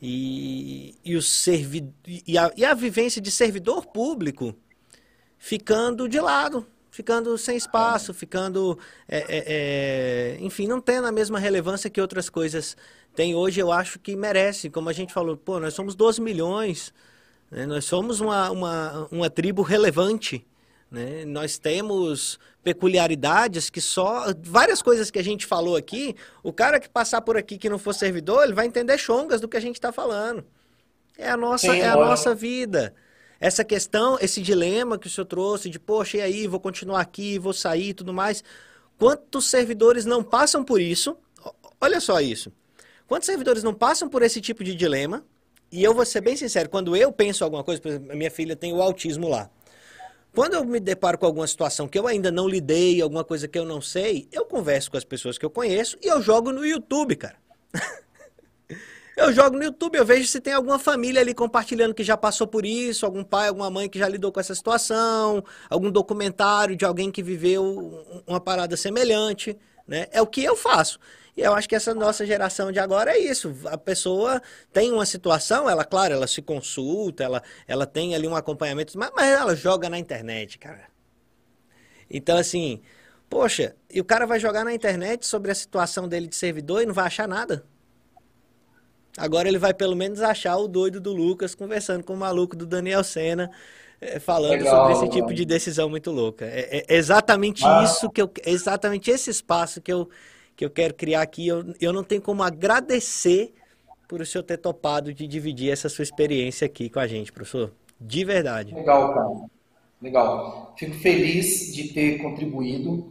e, e, o servi e, a, e a vivência de servidor público ficando de lado, ficando sem espaço, ficando, é, é, é, enfim, não tendo a mesma relevância que outras coisas têm hoje. Eu acho que merece, como a gente falou, pô, nós somos 12 milhões, né? nós somos uma, uma, uma tribo relevante. Né? Nós temos peculiaridades que só. Várias coisas que a gente falou aqui, o cara que passar por aqui que não for servidor, ele vai entender chongas do que a gente está falando. É a nossa, Sim, é a nossa vida. Essa questão, esse dilema que o senhor trouxe de, poxa, e aí, vou continuar aqui, vou sair e tudo mais. Quantos servidores não passam por isso? Olha só isso. Quantos servidores não passam por esse tipo de dilema? E eu vou ser bem sincero, quando eu penso alguma coisa, por exemplo, a minha filha tem o autismo lá. Quando eu me deparo com alguma situação que eu ainda não lidei, alguma coisa que eu não sei, eu converso com as pessoas que eu conheço e eu jogo no YouTube, cara. Eu jogo no YouTube, eu vejo se tem alguma família ali compartilhando que já passou por isso, algum pai, alguma mãe que já lidou com essa situação, algum documentário de alguém que viveu uma parada semelhante, né? É o que eu faço. E eu acho que essa nossa geração de agora é isso. A pessoa tem uma situação, ela, claro, ela se consulta, ela, ela tem ali um acompanhamento, mas, mas ela joga na internet, cara. Então, assim, poxa, e o cara vai jogar na internet sobre a situação dele de servidor e não vai achar nada. Agora ele vai pelo menos achar o doido do Lucas conversando com o maluco do Daniel Senna, é, falando legal, sobre esse legal. tipo de decisão muito louca. É, é exatamente ah. isso que eu. É exatamente esse espaço que eu, que eu quero criar aqui. Eu, eu não tenho como agradecer por o senhor ter topado de dividir essa sua experiência aqui com a gente, professor. De verdade. Legal, cara. Legal. Fico feliz de ter contribuído.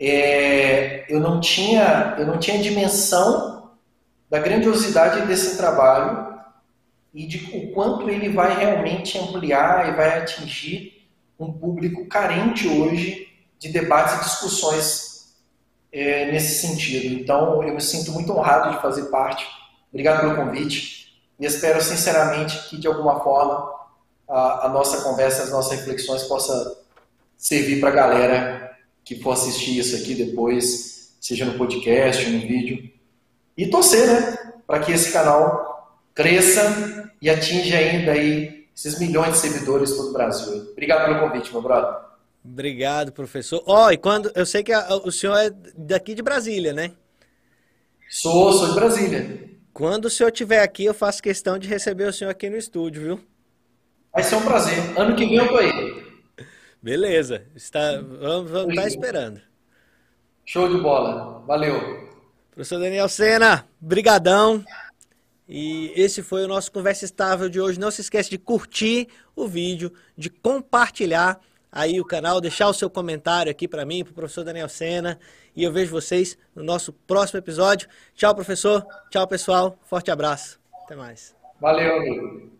É, eu não tinha, eu não tinha dimensão da grandiosidade desse trabalho e de o quanto ele vai realmente ampliar e vai atingir um público carente hoje de debates e discussões é, nesse sentido. Então, eu me sinto muito honrado de fazer parte. Obrigado pelo convite e espero sinceramente que, de alguma forma, a, a nossa conversa, as nossas reflexões possa servir para a galera que for assistir isso aqui depois, seja no podcast, no vídeo, e torcer, né? Para que esse canal cresça e atinja ainda aí esses milhões de seguidores todo o Brasil. Obrigado pelo convite, meu brother. Obrigado, professor. Ó, oh, e quando eu sei que a, o senhor é daqui de Brasília, né? Sou, sou de Brasília. Quando o senhor estiver aqui, eu faço questão de receber o senhor aqui no estúdio, viu? Vai ser um prazer. Ano que vem eu tô aí. Beleza. Está, vamos, vamos estar tá esperando. Show de bola. Valeu. Professor Daniel Sena, brigadão. E esse foi o nosso Conversa Estável de hoje. Não se esqueça de curtir o vídeo, de compartilhar aí o canal, deixar o seu comentário aqui para mim, para o professor Daniel Sena. E eu vejo vocês no nosso próximo episódio. Tchau, professor. Tchau, pessoal. Forte abraço. Até mais. Valeu, amigo.